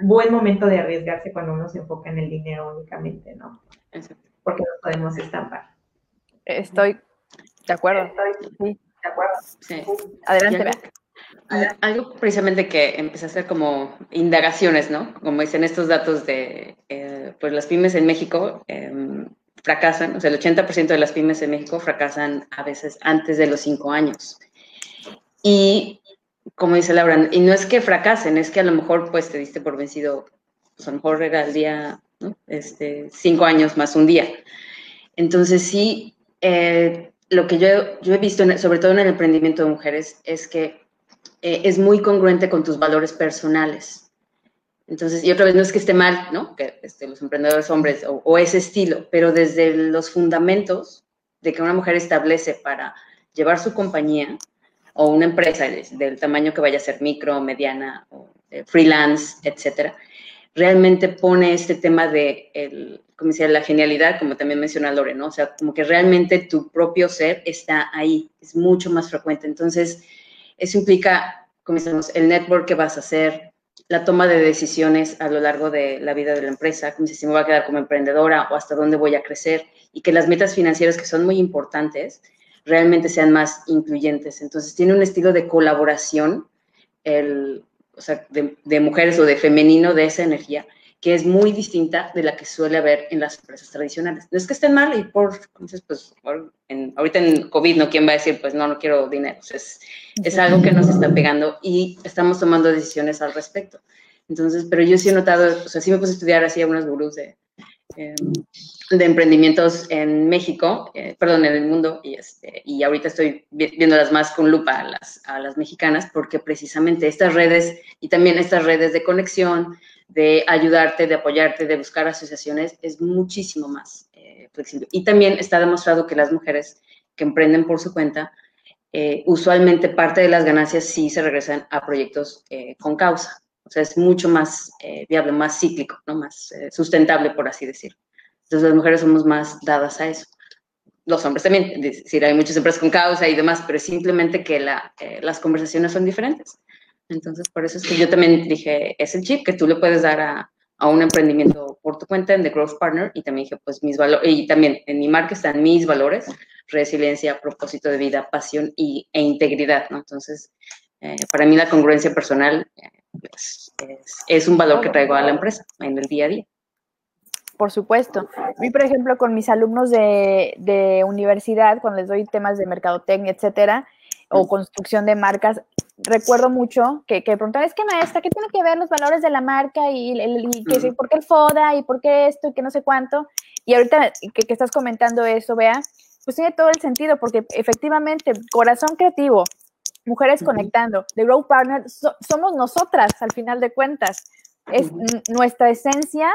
buen momento de arriesgarse cuando uno se enfoca en el dinero únicamente, ¿no? Porque no podemos estampar. Estoy de acuerdo. Estoy de acuerdo. Sí. Adelante, Algo precisamente que empecé a hacer como indagaciones, ¿no? Como dicen estos datos de, eh, pues las pymes en México em, fracasan, o sea, el 80% de las pymes en México fracasan a veces antes de los cinco años. Y como dice Laura, y no es que fracasen, es que a lo mejor pues te diste por vencido, pues a lo mejor era el día, este, cinco años más un día. Entonces sí, eh, lo que yo, yo he visto, sobre todo en el emprendimiento de mujeres, es que eh, es muy congruente con tus valores personales. Entonces, y otra vez no es que esté mal, ¿no? Que este, los emprendedores hombres o, ese estilo, pero desde los fundamentos de que una mujer establece para llevar su compañía o una empresa del tamaño que vaya a ser micro, mediana, o, eh, freelance, etcétera, realmente pone este tema de, el, como decía, la genialidad, como también menciona Lore, ¿no? O sea, como que realmente tu propio ser está ahí, es mucho más frecuente. Entonces, eso implica, como decimos, el network que vas a hacer, la toma de decisiones a lo largo de la vida de la empresa, como si me voy a quedar como emprendedora o hasta dónde voy a crecer, y que las metas financieras, que son muy importantes, realmente sean más incluyentes. Entonces, tiene un estilo de colaboración, el, o sea, de, mujeres o de femenino de esa energía, que es muy distinta de la que suele haber en las empresas tradicionales. No es que estén mal y por, entonces, pues, en, ahorita en COVID, ¿no? ¿Quién va a decir, pues, no, no quiero dinero? es, es algo que nos está pegando y estamos tomando decisiones al respecto. Entonces, pero yo sí he notado, o sea, sí me puse a estudiar así algunos gurús de, de emprendimientos en México, eh, perdón, en el mundo, y, este, y ahorita estoy viéndolas más con lupa a las, a las mexicanas, porque precisamente estas redes y también estas redes de conexión, de ayudarte, de apoyarte, de buscar asociaciones, es muchísimo más eh, flexible. Y también está demostrado que las mujeres que emprenden por su cuenta, eh, usualmente parte de las ganancias sí se regresan a proyectos con causa. O sea, es mucho más viable, más cíclico, ¿no? más sustentable, por así decirlo. Entonces las mujeres somos más dadas a eso. Los hombres también, es decir, hay muchas empresas con causa y demás, pero simplemente que la, eh, las conversaciones son diferentes. Entonces, por eso es que yo también dije, es el chip que tú le puedes dar a, a un emprendimiento por tu cuenta en The Growth Partner y también dije, pues mis valores, y también en mi marca están mis valores, resiliencia, propósito de vida, pasión y, e integridad, ¿no? Entonces, eh, para mí la congruencia personal eh, pues, es, es, un valor que traigo a la empresa en el día a día por supuesto. A mí, por ejemplo, con mis alumnos de, universidad, cuando les doy temas de mercadotecnia, etcétera, o construcción de marcas, recuerdo mucho que, que preguntaban, es que maestra, ¿qué tiene que ver los valores de la marca y, que, por qué el FODA y por qué esto y que no sé cuánto? Y ahorita que, estás comentando eso, vea, pues tiene todo el sentido, porque efectivamente, corazón creativo, mujeres conectando, The Grow Partner, somos nosotras al final de cuentas. Es nuestra esencia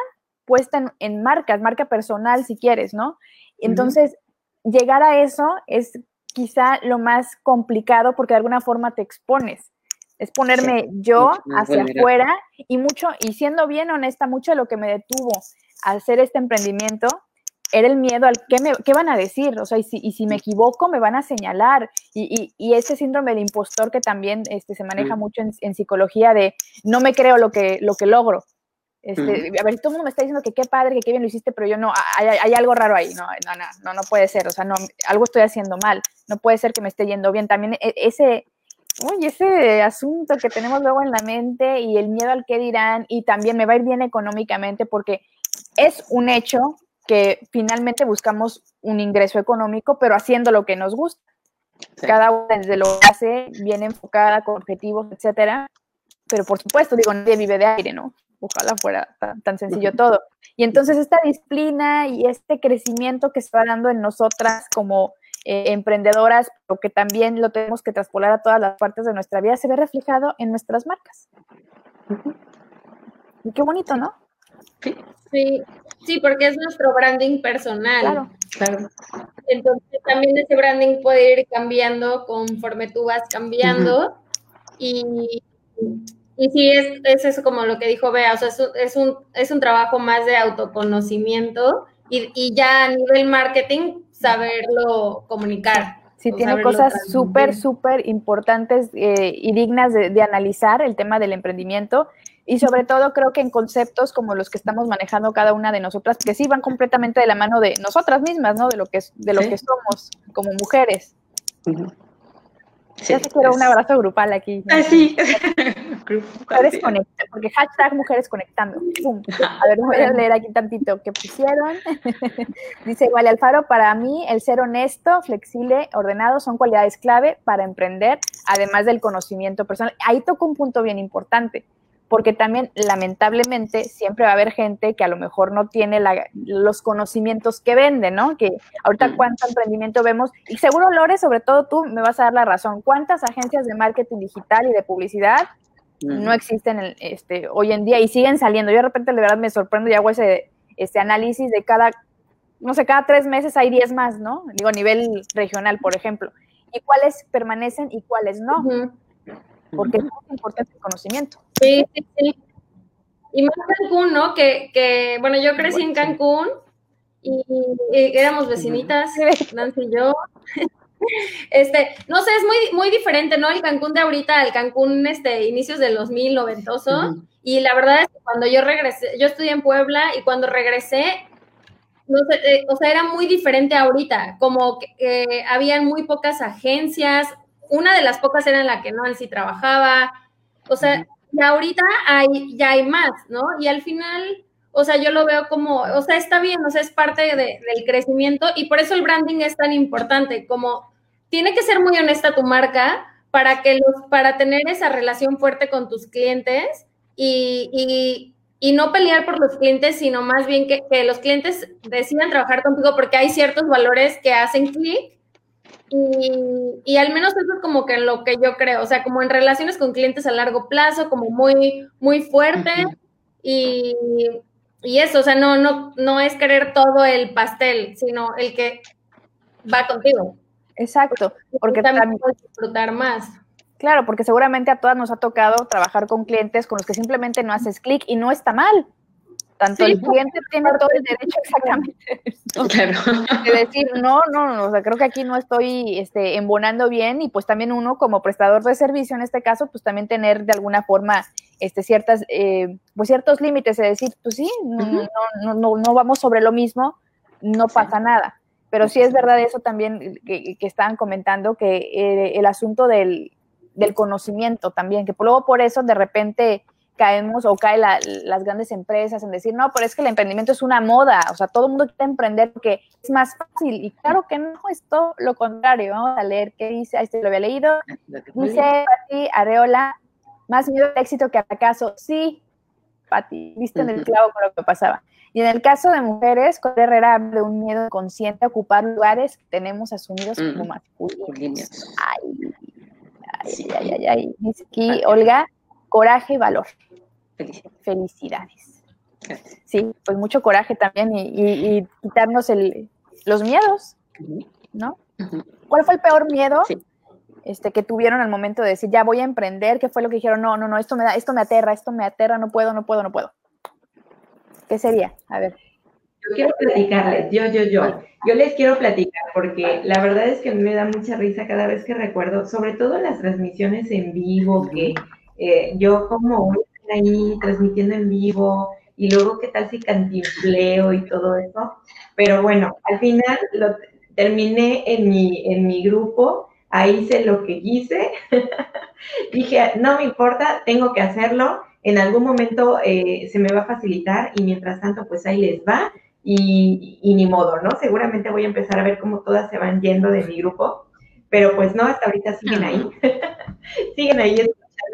puesta en, marcas, marca personal si quieres, ¿no? Entonces, llegar a eso es quizá lo más complicado porque de alguna forma te expones. Es ponerme yo hacia afuera y mucho, y siendo bien honesta, mucho de lo que me detuvo a hacer este emprendimiento era el miedo al qué, me, qué van a decir, o sea, y si, y si me equivoco me van a señalar, y, y, ese síndrome de impostor que también este, se maneja mucho en, en, psicología de no me creo lo que, lo que logro, este, A ver, todo el mundo me está diciendo que qué padre, que qué bien lo hiciste, pero yo no, hay, algo raro ahí, no, no, no, no, puede ser, o sea, no, algo estoy haciendo mal, no puede ser que me esté yendo bien. También e, ese, uy, ese asunto que tenemos luego en la mente y el miedo al qué dirán y también me va a ir bien económicamente porque es un hecho que finalmente buscamos un ingreso económico, pero haciendo lo que nos gusta. Cada uno desde lo que hace, bien enfocada, con objetivos, etcétera. Pero por supuesto, digo, nadie vive de aire, ¿no? ojalá fuera tan, sencillo todo. Y entonces esta disciplina y este crecimiento que se va dando en nosotras como eh, emprendedoras, pero que también lo tenemos que traspolar a todas las partes de nuestra vida, se ve reflejado en nuestras marcas. Y qué bonito, ¿no? Sí, sí, porque es nuestro branding personal. Claro, claro. Entonces también ese branding puede ir cambiando conforme tú vas cambiando y y sí, es, es, eso como lo que dijo Bea, o sea, es, un, es un trabajo más de autoconocimiento y, y ya a nivel marketing saberlo comunicar. Sí, tiene cosas súper, súper importantes eh, y dignas de, de, analizar el tema del emprendimiento y sobre todo creo que en conceptos como los que estamos manejando cada una de nosotras, que sí van completamente de la mano de nosotras mismas, ¿no? De lo que, de lo que somos como mujeres. ya te quiero un abrazo grupal aquí. Ah, sí. <laughs> Mujeres conectando, porque hashtag mujeres conectando. A ver, voy a leer aquí tantito que pusieron. <laughs> Dice igual Alfaro, para mí el ser honesto, flexible, ordenado son cualidades clave para emprender, además del conocimiento personal. Ahí toco un punto bien importante, porque también lamentablemente siempre va a haber gente que a lo mejor no tiene los conocimientos que vende, ¿no? Que ahorita cuánto emprendimiento vemos, y seguro Lore, sobre todo tú me vas a dar la razón, ¿cuántas agencias de marketing digital y de publicidad no existen este, hoy en día y siguen saliendo? Yo de repente de verdad me sorprendo y hago ese, ese análisis de cada, no sé, cada tres meses hay diez más, ¿no? Digo, a nivel regional, por ejemplo. ¿Y cuáles permanecen y cuáles no? Porque es muy importante el conocimiento. Sí, sí, sí. Y más Cancún, ¿no? Que, que bueno, yo crecí en Cancún y, éramos vecinitas, Nancy y yo. <laughs> Este, no sé, es muy, muy diferente, ¿no? El Cancún de ahorita, el Cancún, este, inicios del 2000, noventoso. Y la verdad es que cuando yo regresé, yo estudié en Puebla y cuando regresé, no sé, eh, o sea, era muy diferente ahorita, como que eh, habían muy pocas agencias, una de las pocas era en la que Nancy trabajaba, o sea, y ahorita hay, ya hay más, ¿no? Y al final, o sea, yo lo veo como, o sea, está bien, o sea, es parte del crecimiento y por eso el branding es tan importante, como tiene que ser muy honesta tu marca para que los, para tener esa relación fuerte con tus clientes y, y, no pelear por los clientes, sino más bien que, que los clientes decidan trabajar contigo porque hay ciertos valores que hacen clic y, al menos eso es como que lo que yo creo, o sea, como en relaciones con clientes a largo plazo, como muy, muy fuerte. y, eso, o sea, no, no, no es querer todo el pastel, sino el que va contigo. Exacto, porque también puedes disfrutar más. Claro, porque seguramente a todas nos ha tocado trabajar con clientes con los que simplemente no haces clic y no está mal. Tanto el cliente tiene todo el derecho exactamente <laughs> de decir, no, no, no, o sea, creo que aquí no estoy este, embonando bien y pues también uno como prestador de servicio en este caso, pues también tener de alguna forma este, ciertas, eh, pues ciertos límites, es decir, pues sí, no, no, no, no, vamos sobre lo mismo, no pasa nada. Pero sí es verdad eso también que, que estaban comentando, que eh, el asunto del, del conocimiento también, que luego por eso de repente caemos o caen las grandes empresas en decir, no, pero es que el emprendimiento es una moda, o sea, todo el mundo quiere emprender porque es más fácil. Y claro que no, es todo lo contrario. Vamos a leer qué dice, ahí se lo había leído. Dice Pati Areola, más miedo al éxito que al fracaso. Sí, Pati, viste en el clavo con lo que pasaba. Y en el caso de mujeres, con Herrera habla de un miedo consciente a ocupar lugares que tenemos asumidos como masculinos. Ay, ay, ay, ay. Dice aquí, Olga, coraje y valor. Felicidades. Sí, pues mucho coraje también y, quitarnos el, los miedos, ¿no? ¿Cuál fue el peor miedo este, que tuvieron al momento de decir, ya voy a emprender? ¿Qué fue lo que dijeron? No, no, no, esto me da, esto me aterra, esto me aterra, no puedo, no puedo, no puedo. ¿Qué sería? A ver. Yo quiero platicarles, yo, yo, yo. Yo les quiero platicar porque la verdad es que me da mucha risa cada vez que recuerdo, sobre todo las transmisiones en vivo que eh, yo como voy ahí transmitiendo en vivo y luego qué tal si cantinfleo y todo eso. Pero bueno, al final lo terminé en mi, en mi grupo, ahí hice lo que hice. <laughs> Dije, no me importa, tengo que hacerlo. En algún momento eh, se me va a facilitar y mientras tanto, pues ahí les va. Y, y, ni modo, ¿no? Seguramente voy a empezar a ver cómo todas se van yendo de mi grupo, pero pues no, hasta ahorita siguen ahí, <laughs> siguen ahí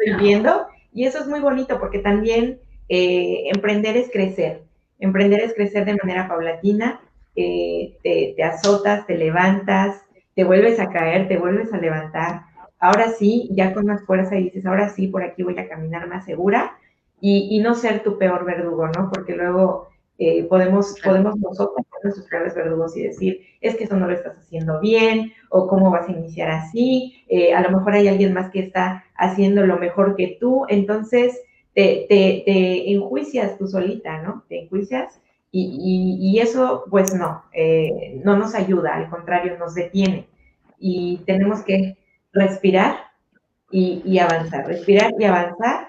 viviendo. Y eso es muy bonito porque también eh, emprender es crecer. Emprender es crecer de manera paulatina. Eh, te, azotas, te levantas, te vuelves a caer, te vuelves a levantar. Ahora sí, ya con más fuerza y dices, ahora sí, por aquí voy a caminar más segura y, no ser tu peor verdugo, ¿no? Porque luego eh, podemos, podemos nosotros ser nuestros peores verdugos y decir, es que eso no lo estás haciendo bien, o cómo vas a iniciar así, a lo mejor hay alguien más que está haciendo lo mejor que tú, entonces te, te, enjuicias tú solita, ¿no? Te enjuicias y, y, eso pues no, eh, no nos ayuda, al contrario, nos detiene. Y tenemos que respirar y, avanzar, respirar y avanzar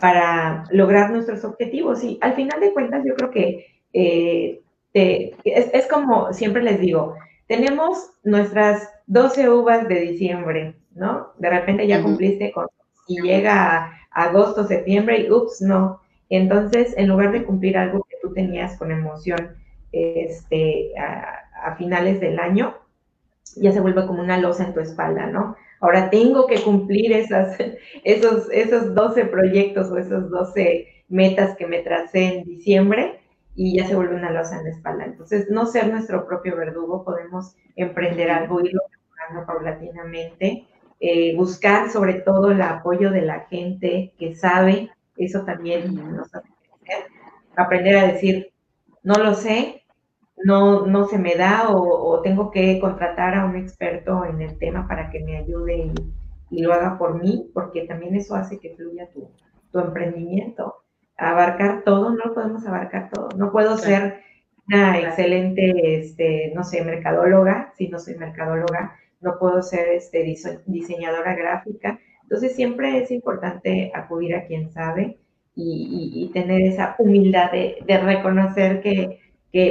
para lograr nuestros objetivos. Y al final de cuentas yo creo que eh, es, es, como siempre les digo, tenemos nuestras 12 uvas de diciembre, ¿no? De repente ya cumpliste con, y llega agosto, septiembre y ups, no. Entonces, en lugar de cumplir algo que tú tenías con emoción este, a, finales del año, ya se vuelve como una losa en tu espalda, ¿no? Ahora tengo que cumplir esas, esos, esos 12 proyectos o esos 12 metas que me tracé en diciembre y ya se vuelve una losa en la espalda. Entonces, no ser nuestro propio verdugo, podemos emprender algo, irlo mejorando paulatinamente, eh, buscar sobre todo el apoyo de la gente que sabe, eso también nos hace aprender a decir, no lo sé, no, no se me da o, tengo que contratar a un experto en el tema para que me ayude y, lo haga por mí, porque también eso hace que fluya tu, tu emprendimiento abarcar todo, no lo podemos abarcar todo. No puedo ser una excelente, este, no sé, mercadóloga, si no soy mercadóloga, no puedo ser este, diseñadora gráfica. Entonces siempre es importante acudir a quien sabe y, tener esa humildad de, reconocer que,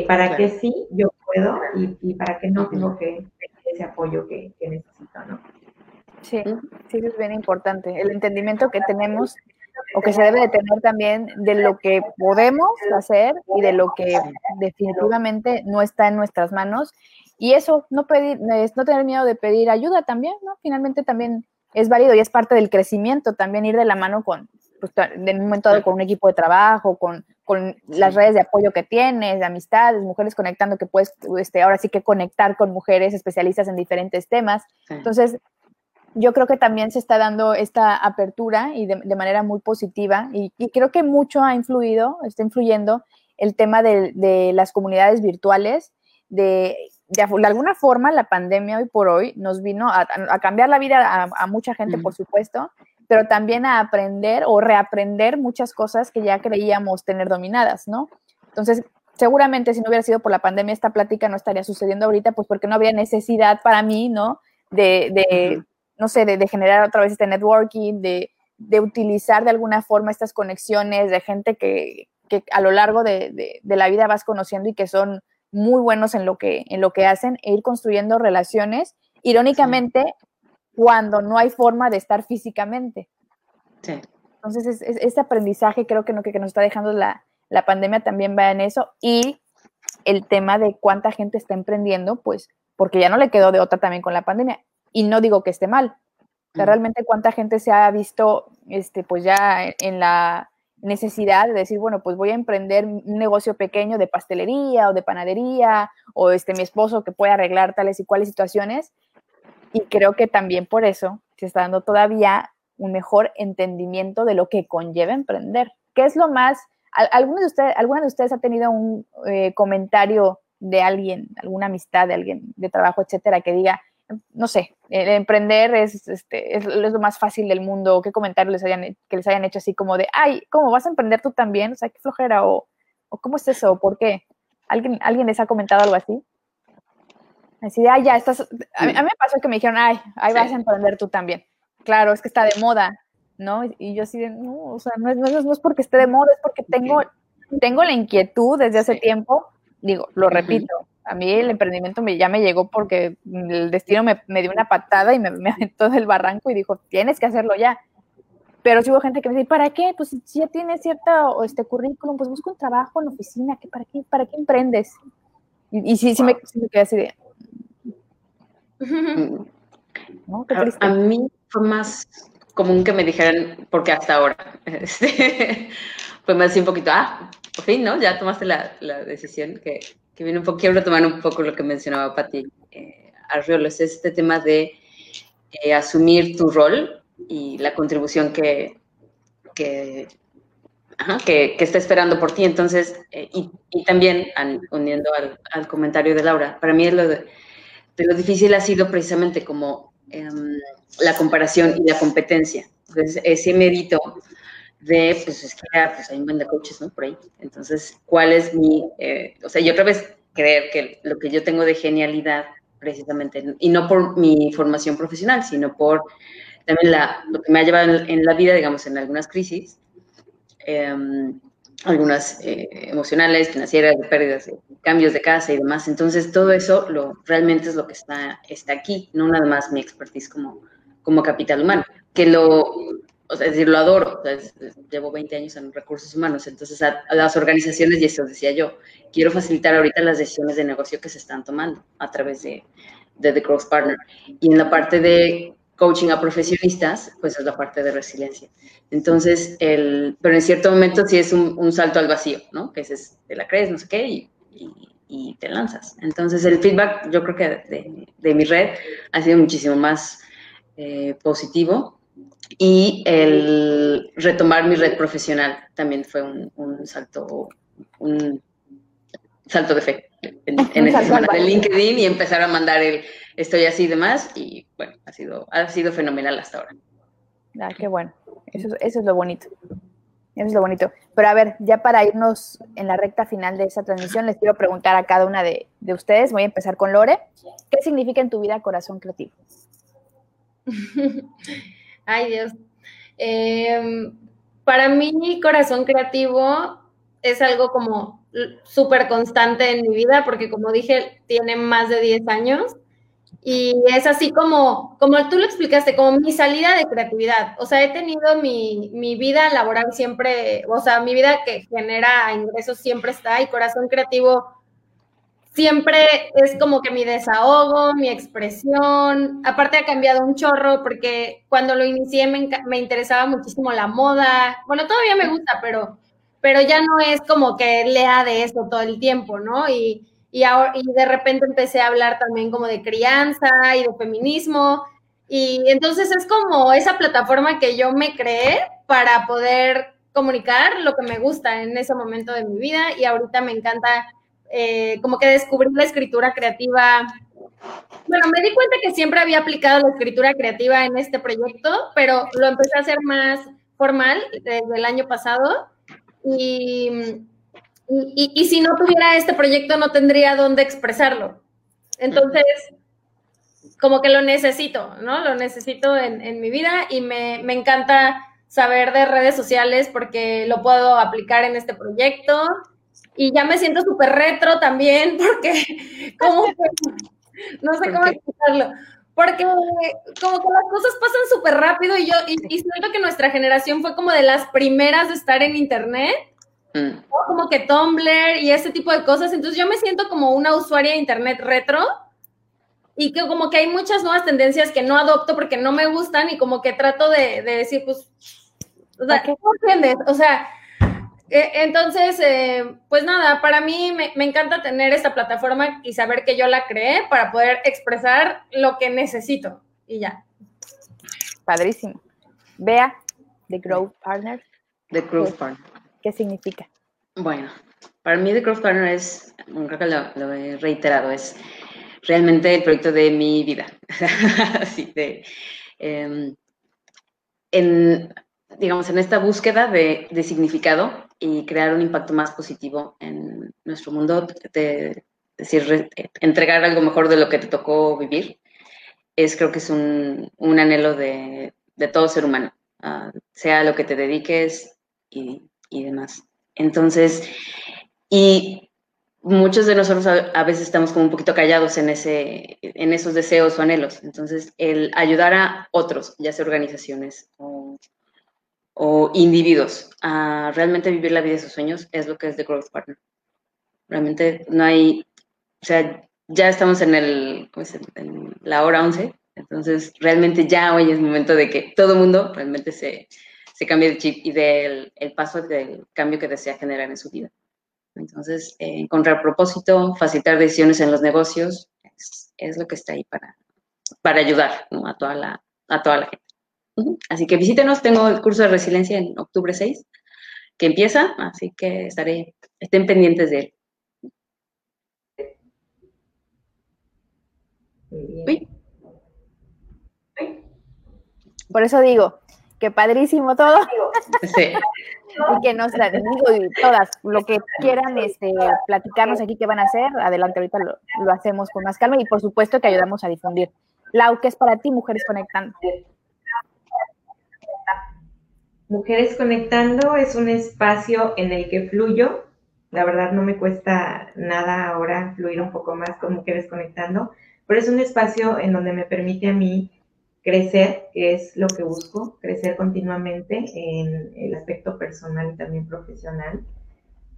para qué sí yo puedo y, para qué no tengo que tener ese apoyo que, que necesito, ¿no? Sí, sí, es bien importante. El entendimiento que tenemos o que se debe de tener también de lo que podemos hacer y de lo que definitivamente no está en nuestras manos. Y eso, no, pedir, no tener miedo de pedir ayuda también, ¿no? Finalmente también es válido y es parte del crecimiento también ir de la mano con, pues, en un momento dado con un equipo de trabajo, con, con las redes de apoyo que tienes, de amistades, mujeres conectando que puedes, este, ahora sí que conectar con mujeres especialistas en diferentes temas. Entonces, yo creo que también se está dando esta apertura y de, manera muy positiva y, creo que mucho ha influido, está influyendo el tema de, las comunidades virtuales, de, de, alguna forma la pandemia hoy por hoy nos vino a, cambiar la vida a, mucha gente, por supuesto, pero también a aprender o reaprender muchas cosas que ya creíamos tener dominadas, ¿no? Entonces, seguramente si no hubiera sido por la pandemia, esta plática no estaría sucediendo ahorita, pues porque no había necesidad para mí, ¿no? de, no sé, de, generar otra vez este networking, de, utilizar de alguna forma estas conexiones de gente que, a lo largo de, la vida vas conociendo y que son muy buenos en lo que, en lo que hacen e ir construyendo relaciones, irónicamente, cuando no hay forma de estar físicamente. Sí. Entonces, este aprendizaje creo que, que nos está dejando la, la pandemia también va en eso y el tema de cuánta gente está emprendiendo, pues porque ya no le quedó de otra también con la pandemia. Y no digo que esté mal. realmente cuánta gente se ha visto, este, pues ya en la necesidad de decir, bueno, pues voy a emprender un negocio pequeño de pastelería o de panadería, o este, mi esposo que puede arreglar tales y cuales situaciones. Y creo que también por eso se está dando todavía un mejor entendimiento de lo que conlleva emprender. ¿Qué es lo más? ¿Alguno de ustedes, ¿Alguna de ustedes ha tenido un eh, comentario de alguien, alguna amistad de alguien de trabajo, etcétera, que diga, no sé, emprender es, este, es, lo más fácil del mundo, qué comentarios les hayan, que les hayan hecho así como de, ay, ¿cómo vas a emprender tú también? O sea, qué flojera, o, cómo es eso, ¿por qué? ¿Alguien, ¿Alguien les ha comentado algo así? Así de, ay, ya, estás, a mí, me pasó que me dijeron, ay, ahí vas a emprender tú también. Claro, es que está de moda, ¿no? Y yo así de, no, o sea, no es, no es, porque esté de moda, es porque tengo, tengo la inquietud desde hace tiempo, digo, lo repito, a mí el emprendimiento me, ya me llegó porque el destino me, dio una patada y me, me <laughs> aventó del barranco y dijo, tienes que hacerlo ya. Pero sí hubo gente que me dice, ¿para qué? Pues si ya tienes cierta este currículum, pues busca un trabajo en oficina, ¿para qué, para qué emprendes? Y, sí, sí, me, quedé así de... A, mí fue más común que me dijeran, porque hasta ahora, <laughs> este, fue más así un poquito, ah, por fin, ¿no? Ya tomaste la, la decisión que, que viene un poco, quiero retomar un poco lo que mencionaba Pati eh, Arriolos, este tema de eh, asumir tu rol y la contribución que, que, que, está esperando por ti. Entonces, eh, y, y, también, uniendo al, al, comentario de Laura, para mí lo, de, lo difícil ha sido precisamente como em, la comparación y la competencia. Entonces, ese mérito de, pues es que pues hay un buen de coaches, ¿no? Por ahí. Entonces, ¿cuál es mi, eh, o sea, yo otra vez creer que lo que yo tengo de genialidad, precisamente, y no por mi formación profesional, sino por también la, lo que me ha llevado en, la vida, digamos, en algunas crisis, em, algunas eh, emocionales, financieras, de pérdidas, de cambios de casa y demás. Entonces, todo eso lo, realmente es lo que está, está aquí, no nada más mi expertise como, como capital humano, que lo, o sea, es decir, lo adoro, llevo 20 años en recursos humanos, entonces a, las organizaciones, y eso decía yo, quiero facilitar ahorita las decisiones de negocio que se están tomando a través de, de The Growth Partner. Y en la parte de coaching a profesionistas, pues es la parte de resiliencia. Entonces, el, pero en cierto momento sí es un, salto al vacío, ¿no? Que es, te la crees, no sé qué, y, te lanzas. Entonces, el feedback, yo creo que de, de mi red ha sido muchísimo más eh, positivo. Y el retomar mi red profesional también fue un, un salto, un salto de fe en, en esta semana de LinkedIn y empezar a mandar el estoy así y demás. Y bueno, ha sido, ha sido fenomenal hasta ahora. Ah, qué bueno. Eso, eso es lo bonito. Eso es lo bonito. Pero a ver, ya para irnos en la recta final de esta transmisión, les quiero preguntar a cada una de, de ustedes. Voy a empezar con Lore. ¿Qué significa en tu vida corazón creativo? <laughs> Ay, Dios. Em, para mí, corazón creativo es algo como súper constante en mi vida, porque como dije, tiene más de 10 años. Y es así como, como tú lo explicaste, como mi salida de creatividad. O sea, he tenido mi, mi vida laboral siempre, o sea, mi vida que genera ingresos siempre está y corazón creativo siempre es como que mi desahogo, mi expresión. Aparte ha cambiado un chorro porque cuando lo inicié me, me, interesaba muchísimo la moda. Bueno, todavía me gusta, pero, pero ya no es como que lea de eso todo el tiempo, ¿no? Y, y, ahora, y de repente empecé a hablar también como de crianza y de feminismo. Y entonces es como esa plataforma que yo me creé para poder comunicar lo que me gusta en ese momento de mi vida y ahorita me encanta eh, como que descubrí la escritura creativa. Bueno, me di cuenta que siempre había aplicado la escritura creativa en este proyecto, pero lo empecé a hacer más formal desde el año pasado. Y, y, si no tuviera este proyecto, no tendría dónde expresarlo. Entonces, como que lo necesito, ¿no? Lo necesito en, en mi vida y me, me encanta saber de redes sociales porque lo puedo aplicar en este proyecto y ya me siento súper retro también, <laughs> porque como <laughs> no sé cómo explicarlo, porque como que las cosas pasan súper rápido y yo, y, siento que nuestra generación fue como de las primeras de estar en internet, mm. como que Tumblr y ese tipo de cosas, entonces yo me siento como una usuaria de internet retro, y que como que hay muchas nuevas tendencias que no adopto porque no me gustan y como que trato de, de decir, pues, o sea, ¿qué entiendes? O sea, entonces, eh, pues nada, para mí me, encanta tener esta plataforma y saber que yo la creé para poder expresar lo que necesito y ya. Padrísimo. Vea, The Growth Partner. The Growth Partner. ¿Qué significa? Bueno, para mí The Growth Partner es, creo que lo, he reiterado, es realmente el proyecto de mi vida. <laughs> Así de, em, en, digamos, en esta búsqueda de, de significado y crear un impacto más positivo en nuestro mundo, de, decir, entregar algo mejor de lo que te tocó vivir, es creo que es un, un anhelo de, de, todo ser humano, uh, sea lo que te dediques y, y, demás. Entonces, y muchos de nosotros a, a, veces estamos como un poquito callados en, ese, en esos deseos o anhelos. Entonces, el ayudar a otros, ya sea organizaciones o o individuos a realmente vivir la vida de sus sueños es lo que es The Growth Partner. Realmente no hay, o sea, ya estamos en, el, en la hora 11, entonces realmente ya hoy es momento de que todo mundo realmente se, se cambie de chip y del el paso del cambio que desea generar en su vida. Entonces, eh, encontrar propósito, facilitar decisiones en los negocios, es, es lo que está ahí para, para ayudar ¿no? a, toda la, a toda la gente. Así que visítenos, tengo el curso de resiliencia en octubre 6, que empieza, así que estaré, estén pendientes de él. Por eso digo, que padrísimo todo. Sí. y que nos digo, y todas, lo que quieran este, platicarnos aquí que van a hacer, adelante, ahorita lo, lo hacemos con más calma y por supuesto que ayudamos a difundir. Lau, ¿qué es para ti Mujeres Conectando? Mujeres Conectando es un espacio en el que fluyo. La verdad no me cuesta nada ahora fluir un poco más con Mujeres Conectando, pero es un espacio en donde me permite a mí crecer, que es lo que busco, crecer continuamente en el aspecto personal y también profesional.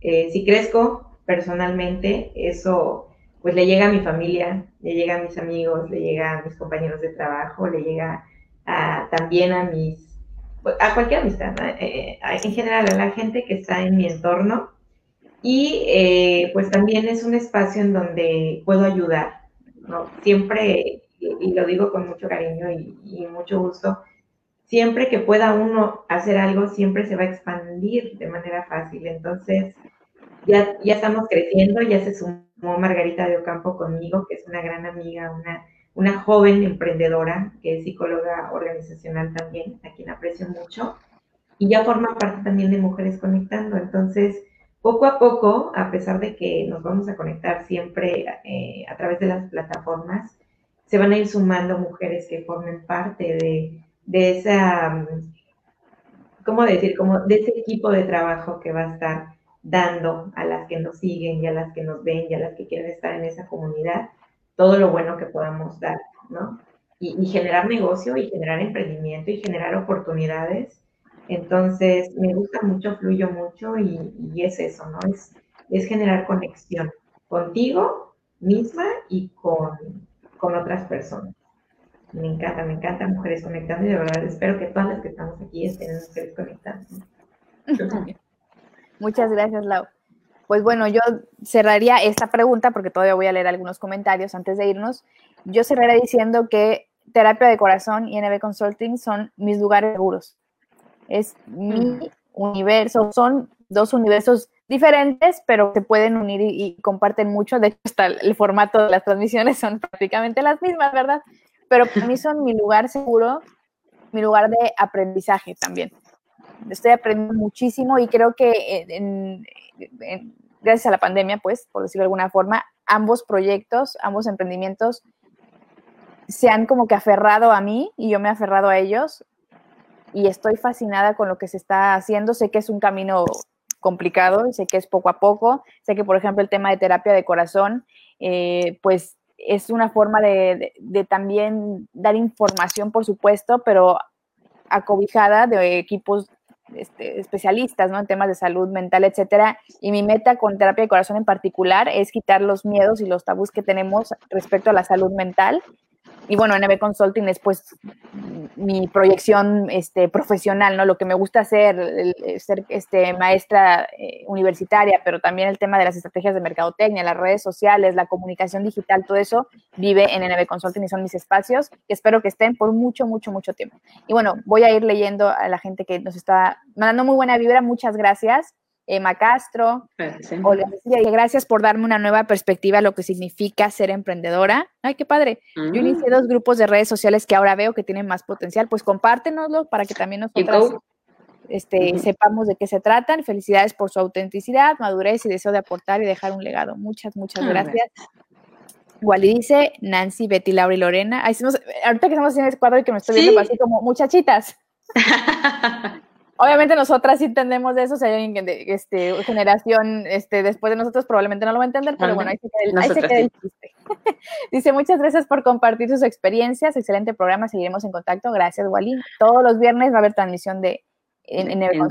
Eh, si crezco personalmente, eso pues le llega a mi familia, le llega a mis amigos, le llega a mis compañeros de trabajo, le llega también a mis, a cualquier amistad, eh, en general a la gente que está en mi entorno. Y eh, pues también es un espacio en donde puedo ayudar, ¿no? Siempre, y, lo digo con mucho cariño y, y mucho gusto, siempre que pueda uno hacer algo, siempre se va a expandir de manera fácil. Entonces, ya, ya estamos creciendo, ya se sumó Margarita de Ocampo conmigo, que es una gran amiga, una, una joven emprendedora, que es psicóloga organizacional también, a quien aprecio mucho, y ya forma parte también de Mujeres Conectando. Entonces, poco a poco, a pesar de que nos vamos a conectar siempre eh, a través de las plataformas, se van a ir sumando mujeres que formen parte de, de esa, ¿cómo decir? Como de ese equipo de trabajo que va a estar dando a las que nos siguen y a las que nos ven y a las que quieren estar en esa comunidad todo lo bueno que podamos dar, ¿no? Y, generar negocio y generar emprendimiento y generar oportunidades. Entonces, me gusta mucho, fluyo mucho y, es eso, ¿no? Es, es generar conexión contigo misma y con, con otras personas. Me encanta, me encanta Mujeres Conectando y de verdad espero que todas las que estamos aquí estén Mujeres Conectando. <laughs> Muchas gracias, Lau. Pues bueno, yo cerraría esta pregunta porque todavía voy a leer algunos comentarios antes de irnos. Yo cerraría diciendo que terapia de corazón y NB Consulting son mis lugares seguros. Es mi mm. universo, son dos universos diferentes, pero se pueden unir y, comparten mucho. De hecho, hasta el formato de las transmisiones son prácticamente las mismas, ¿verdad? Pero para mí son mi lugar seguro, mi lugar de aprendizaje también estoy aprendiendo muchísimo y creo que gracias a la pandemia, pues, por decirlo de alguna forma, ambos proyectos, ambos emprendimientos se han como que aferrado a mí y yo me he aferrado a ellos y estoy fascinada con lo que se está haciendo. Sé que es un camino complicado, sé que es poco a poco, sé que por ejemplo el tema de terapia de corazón, eh, pues es una forma de, también dar información, por supuesto, pero acobijada de equipos este, especialistas, ¿no? En temas de salud mental, etcétera. Y mi meta con terapia de corazón en particular es quitar los miedos y los tabús que tenemos respecto a la salud mental y bueno, NB Consulting es pues mi proyección este, profesional, ¿no? Lo que me gusta hacer, ser este, maestra eh, universitaria, pero también el tema de las estrategias de mercadotecnia, las redes sociales, la comunicación digital, todo eso vive en NB Consulting y son mis espacios que espero que estén por mucho, mucho, mucho tiempo. Y bueno, voy a ir leyendo a la gente que nos está mandando muy buena vibra, muchas gracias. Emma Castro. Gracias por darme una nueva perspectiva a lo que significa ser emprendedora. Ay, qué padre. Yo mm. inicié dos grupos de redes sociales que ahora veo que tienen más potencial. Pues compártenoslo para que también nosotras este, sepamos de qué se tratan. Felicidades por su autenticidad, madurez y deseo de aportar y dejar un legado. Muchas, muchas ah, gracias. Igual y dice Nancy, Betty, Laura y Lorena. ahorita que estamos haciendo el cuadro y que me estoy viendo así como muchachitas. <laughs> Obviamente nosotras sí entendemos de eso, si hay alguien de este, generación este, después de nosotros probablemente no lo va a entender, pero bueno, ahí se queda el, chiste. <laughs> Dice, muchas gracias por compartir sus experiencias, excelente programa, seguiremos en contacto, gracias Wally. Todos los viernes va a haber transmisión de en, en el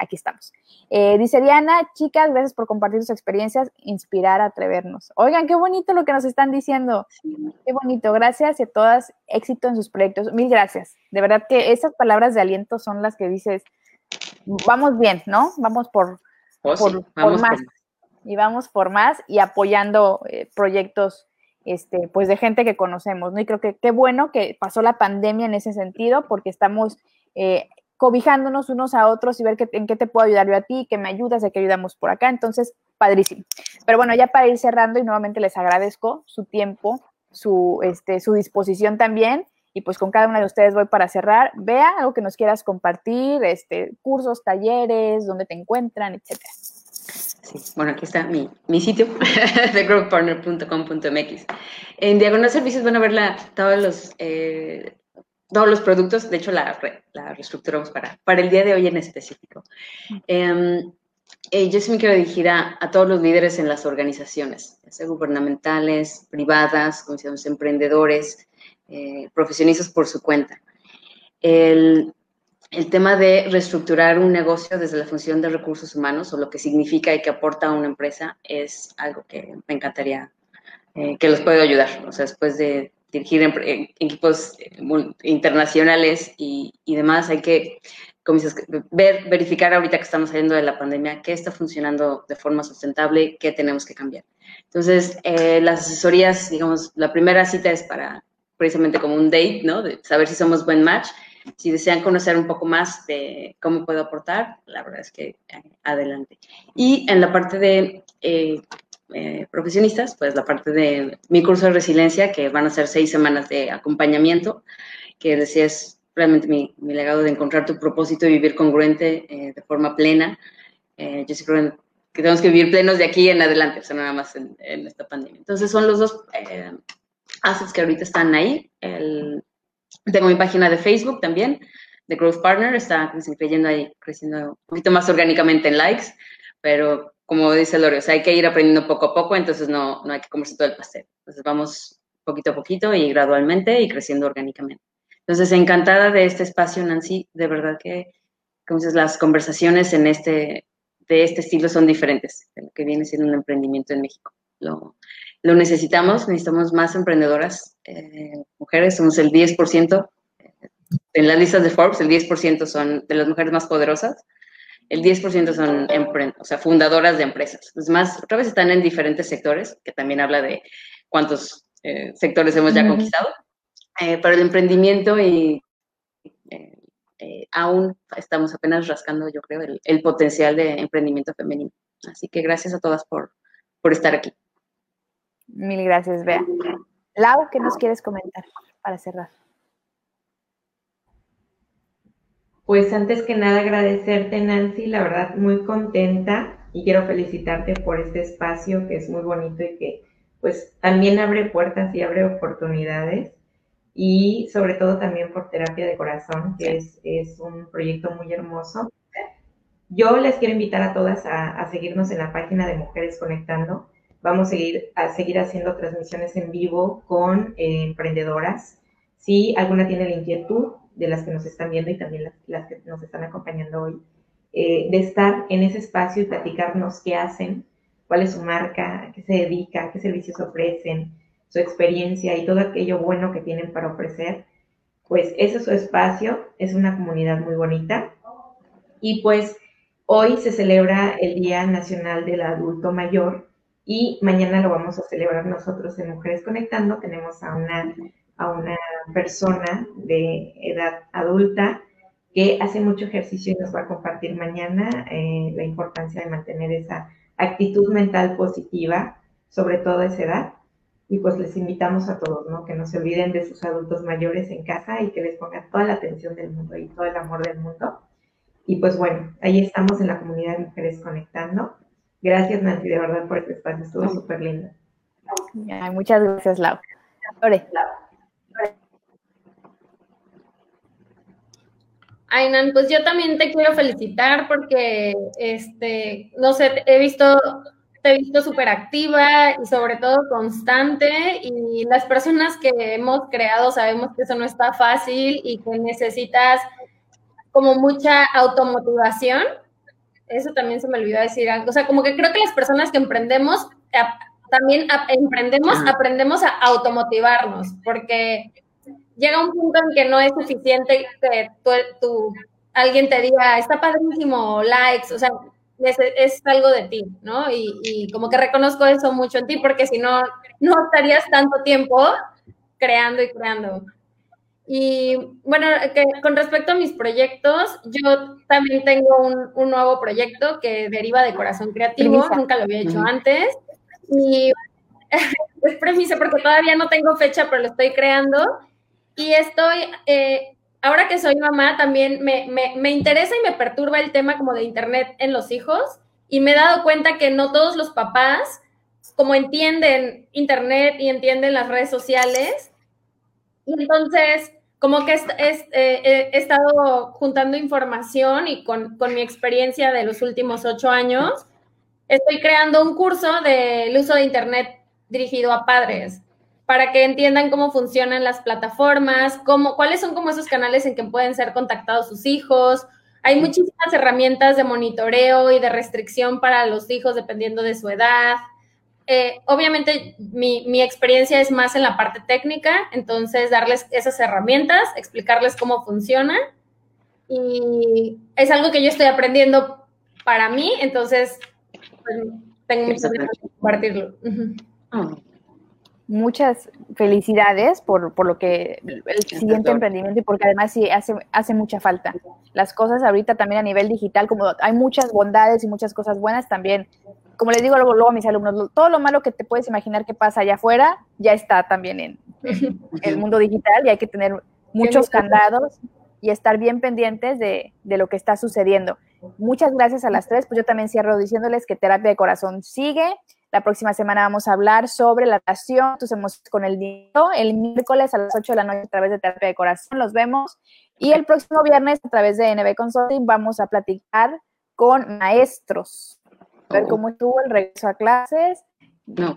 aquí estamos. Eh, dice Diana, chicas, gracias por compartir sus experiencias, inspirar, atrevernos. Oigan, qué bonito lo que nos están diciendo. Qué bonito, gracias y a todas, éxito en sus proyectos. Mil gracias. De verdad que esas palabras de aliento son las que dices, vamos bien, ¿no? Vamos por, oh, por, más. Y vamos por más y apoyando eh, proyectos este, pues de gente que conocemos, ¿no? Y creo que qué bueno que pasó la pandemia en ese sentido, porque estamos eh, cobijándonos unos a otros y ver en qué te puedo ayudar yo a ti, que me ayudas, de que ayudamos por acá. Entonces, padrísimo. Pero bueno, ya para ir cerrando y nuevamente les agradezco su tiempo, su, este, su disposición también. Y pues con cada una de ustedes voy para cerrar. Vea algo que nos quieras compartir, este, cursos, talleres, dónde te encuentran, etcétera. Sí, bueno, aquí está mi, mi sitio, <laughs> thegrowthpartner.com.mx. En Diagonal Servicios van a ver la, todos los eh, todos los productos, de hecho la, la reestructuramos para, para el día de hoy en específico. Em, eh, yo sí me quiero dirigir a, a, todos los líderes en las organizaciones, ya sea gubernamentales, privadas, como decíamos, emprendedores, eh, profesionistas por su cuenta. El, el, tema de reestructurar un negocio desde la función de recursos humanos o lo que significa y que aporta a una empresa es algo que me encantaría eh, que los puedo ayudar. O sea, después de dirigir equipos internacionales y, y, demás, hay que como dices, ver, verificar ahorita que estamos saliendo de la pandemia, qué está funcionando de forma sustentable, qué tenemos que cambiar. Entonces, eh, las asesorías, digamos, la primera cita es para precisamente como un date, ¿no? De saber si somos buen match. Si desean conocer un poco más de cómo puedo aportar, la verdad es que eh, adelante. Y en la parte de eh, profesionistas, pues la parte de mi curso de resiliencia, que van a ser seis semanas de acompañamiento, que decía es realmente mi, mi, legado de encontrar tu propósito y vivir congruente eh, de forma plena. Eh, yo siempre que tenemos que vivir plenos de aquí en adelante, o sea, nada más en, esta pandemia. Entonces son los dos eh, assets que ahorita están ahí. El, tengo mi página de Facebook también, de Growth Partner, está creciendo ahí, creciendo un poquito más orgánicamente en likes, pero como dice Lore, o sea, hay que ir aprendiendo poco a poco, entonces no, no hay que comerse todo el pastel. Entonces vamos poquito a poquito y gradualmente y creciendo orgánicamente. Entonces, encantada de este espacio, Nancy. De verdad que, como dices, las conversaciones en este, de este estilo son diferentes de lo que viene siendo un emprendimiento en México. Lo, lo necesitamos, necesitamos más emprendedoras eh, mujeres, somos el 10%. En las listas de Forbes, el 10% son de las mujeres más poderosas, el 10% son o sea, fundadoras de empresas. Es más, otra vez están en diferentes sectores, que también habla de cuántos eh, sectores hemos ya conquistado eh, para el emprendimiento y eh, eh, aún estamos apenas rascando, yo creo, el, potencial de emprendimiento femenino. Así que gracias a todas por, por estar aquí. Mil gracias, Bea. Lau, ¿qué nos quieres comentar para cerrar? Pues antes que nada agradecerte, Nancy, la verdad muy contenta y quiero felicitarte por este espacio que es muy bonito y que pues también abre puertas y abre oportunidades y sobre todo también por Terapia de Corazón, que es, es, un proyecto muy hermoso. Yo les quiero invitar a todas a, a, seguirnos en la página de Mujeres Conectando. Vamos a seguir, a seguir haciendo transmisiones en vivo con eh, emprendedoras. Si alguna tiene la inquietud de las que nos están viendo y también las, que nos están acompañando hoy, eh, de estar en ese espacio y platicarnos qué hacen, cuál es su marca, qué se dedica, qué servicios ofrecen, su experiencia y todo aquello bueno que tienen para ofrecer, pues ese es su espacio, es una comunidad muy bonita. Y pues hoy se celebra el Día Nacional del Adulto Mayor y mañana lo vamos a celebrar nosotros en Mujeres Conectando. Tenemos a una, a una persona de edad adulta que hace mucho ejercicio y nos va a compartir mañana eh, la importancia de mantener esa actitud mental positiva, sobre todo a esa edad y pues les invitamos a todos, ¿no? Que no se olviden de sus adultos mayores en casa y que les pongan toda la atención del mundo y todo el amor del mundo. Y pues bueno, ahí estamos en la comunidad de mujeres conectando. Gracias Nancy, de verdad, por este espacio, estuvo súper lindo. muchas gracias, Lau. Lore. Ainan, pues yo también te quiero felicitar porque, este, no sé, he visto te he visto súper activa y sobre todo constante y las personas que hemos creado sabemos que eso no está fácil y que necesitas como mucha automotivación. Eso también se me olvidó decir. O sea, como que creo que las personas que emprendemos, también emprendemos, aprendemos a automotivarnos, porque llega un punto en que no es suficiente que tú, alguien te diga, está padrísimo, likes, o sea, es, algo de ti, ¿no? Y, como que reconozco eso mucho en ti, porque si no, no estarías tanto tiempo creando y creando. Y bueno, que con respecto a mis proyectos, yo también tengo un, nuevo proyecto que deriva de Corazón Creativo, nunca lo había hecho antes. Y <laughs> es premisa porque todavía no tengo fecha, pero lo estoy creando. Y estoy eh, ahora que soy mamá, también me, interesa y me perturba el tema como de Internet en los hijos y me he dado cuenta que no todos los papás como entienden Internet y entienden las redes sociales. Y entonces, como que eh, he estado juntando información y con, con mi experiencia de los últimos ocho años, estoy creando un curso del uso de Internet dirigido a padres para que entiendan cómo funcionan las plataformas, cómo, cuáles son como esos canales en que pueden ser contactados sus hijos. Hay muchísimas herramientas de monitoreo y de restricción para los hijos dependiendo de su edad. eh, obviamente mi, mi, experiencia es más en la parte técnica, entonces darles esas herramientas, explicarles cómo funciona y es algo que yo estoy aprendiendo para mí, entonces pues, tengo mucho que compartirlo. Muchas felicidades por, por, lo que el siguiente emprendimiento y porque además sí hace, hace mucha falta. Las cosas ahorita también a nivel digital, como hay muchas bondades y muchas cosas buenas, también, como les digo luego, luego a mis alumnos, todo lo malo que te puedes imaginar que pasa allá afuera ya está también en <laughs> el mundo digital y hay que tener muchos candados y estar bien pendientes de, de lo que está sucediendo. Muchas gracias a las tres, pues yo también cierro diciéndoles que Terapia de Corazón sigue, la próxima semana vamos a hablar sobre la relación, tus emociones con el dinero. El miércoles a las 8 de la noche a través de Terapia de Corazón los vemos. Y el próximo viernes a través de NB Consulting vamos a platicar con maestros. A ver oh. cómo estuvo el regreso a clases,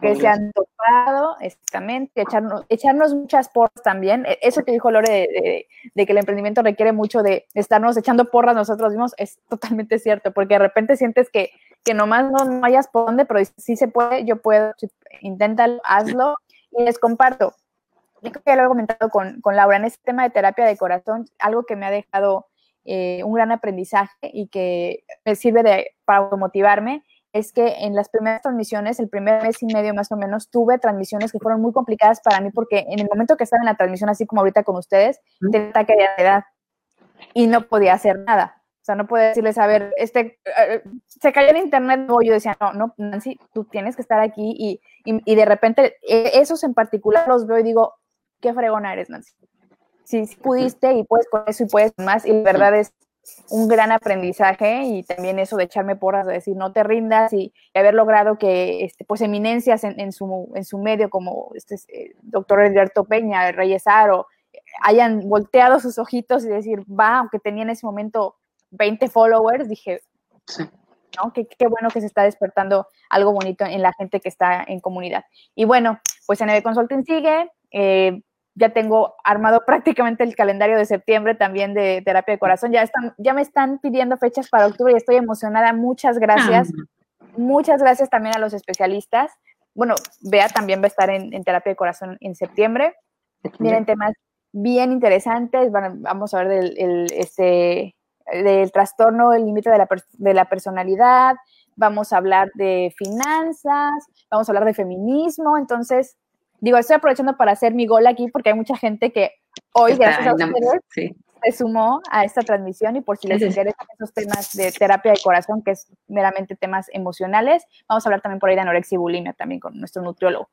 que se han tocado, exactamente, echarnos, echarnos muchas porras también. E, eso que dijo Lore de, que el emprendimiento requiere mucho de estarnos echando porras nosotros mismos es totalmente cierto, porque de repente sientes que que nomás no, no hayas por dónde, pero si se puede, yo puedo, inténtalo, hazlo y les comparto. Yo creo que ya lo he comentado con, con Laura en este tema de terapia de corazón, algo que me ha dejado eh, un gran aprendizaje y que me sirve de, para motivarme, es que en las primeras transmisiones, el primer mes y medio más o menos, tuve transmisiones que fueron muy complicadas para mí porque en el momento que estaba en la transmisión, así como ahorita con ustedes, tenía ataque de ansiedad y no podía hacer nada. O sea, no puedo decirles, a ver, este, eh, se cayó en internet, o yo decía, no, no, Nancy, tú tienes que estar aquí y, y, de repente eh, esos en particular los veo y digo, qué fregona eres, Nancy. Si sí, pudiste y puedes con eso y puedes más, y la verdad es un gran aprendizaje y también eso de echarme porras, de decir, no te rindas y, haber logrado que, este, pues, eminencias en, en, su, en su medio como este, eh, doctor Edgardo Peña, Reyes Aro, hayan volteado sus ojitos y decir, va, aunque tenía en ese momento 20 followers, dije, ¿no? Qué, qué, bueno que se está despertando algo bonito en la gente que está en comunidad. Y bueno, pues NB Consulting sigue. Eh, ya tengo armado <laughs> prácticamente el calendario de septiembre también de terapia de corazón. Ya, están, ya me están pidiendo fechas para octubre y estoy emocionada. Muchas gracias. Ah. Muchas gracias también a los especialistas. Bueno, Bea también va a estar en, terapia de corazón en septiembre. Miren temas bien interesantes. vamos a ver del el, este, del trastorno, el límite de la, de la personalidad, vamos a hablar de finanzas, vamos a hablar de feminismo, entonces, digo, estoy aprovechando para hacer mi gol aquí porque hay mucha gente que hoy, gracias a ustedes, se sumó a esta transmisión y por si les interesan esos temas de terapia de corazón, que es meramente temas emocionales, vamos a hablar también por ahí de anorexia y bulimia también con nuestro nutriólogo.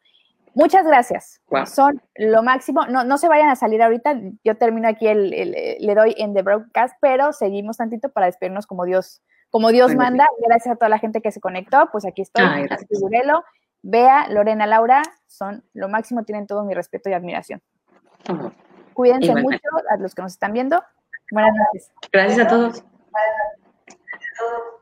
Muchas gracias. Son lo máximo. No, no se vayan a salir ahorita. Yo termino aquí, el, le doy en The Broadcast, pero seguimos tantito para despedirnos como Dios, como Dios manda. Gracias a toda la gente que se conectó. Pues aquí estoy, Ay, Bea, Lorena, Laura, son lo máximo. Tienen todo mi respeto y admiración. Cuídense mucho a los que nos están viendo. Buenas noches. Gracias a todos. Gracias a todos.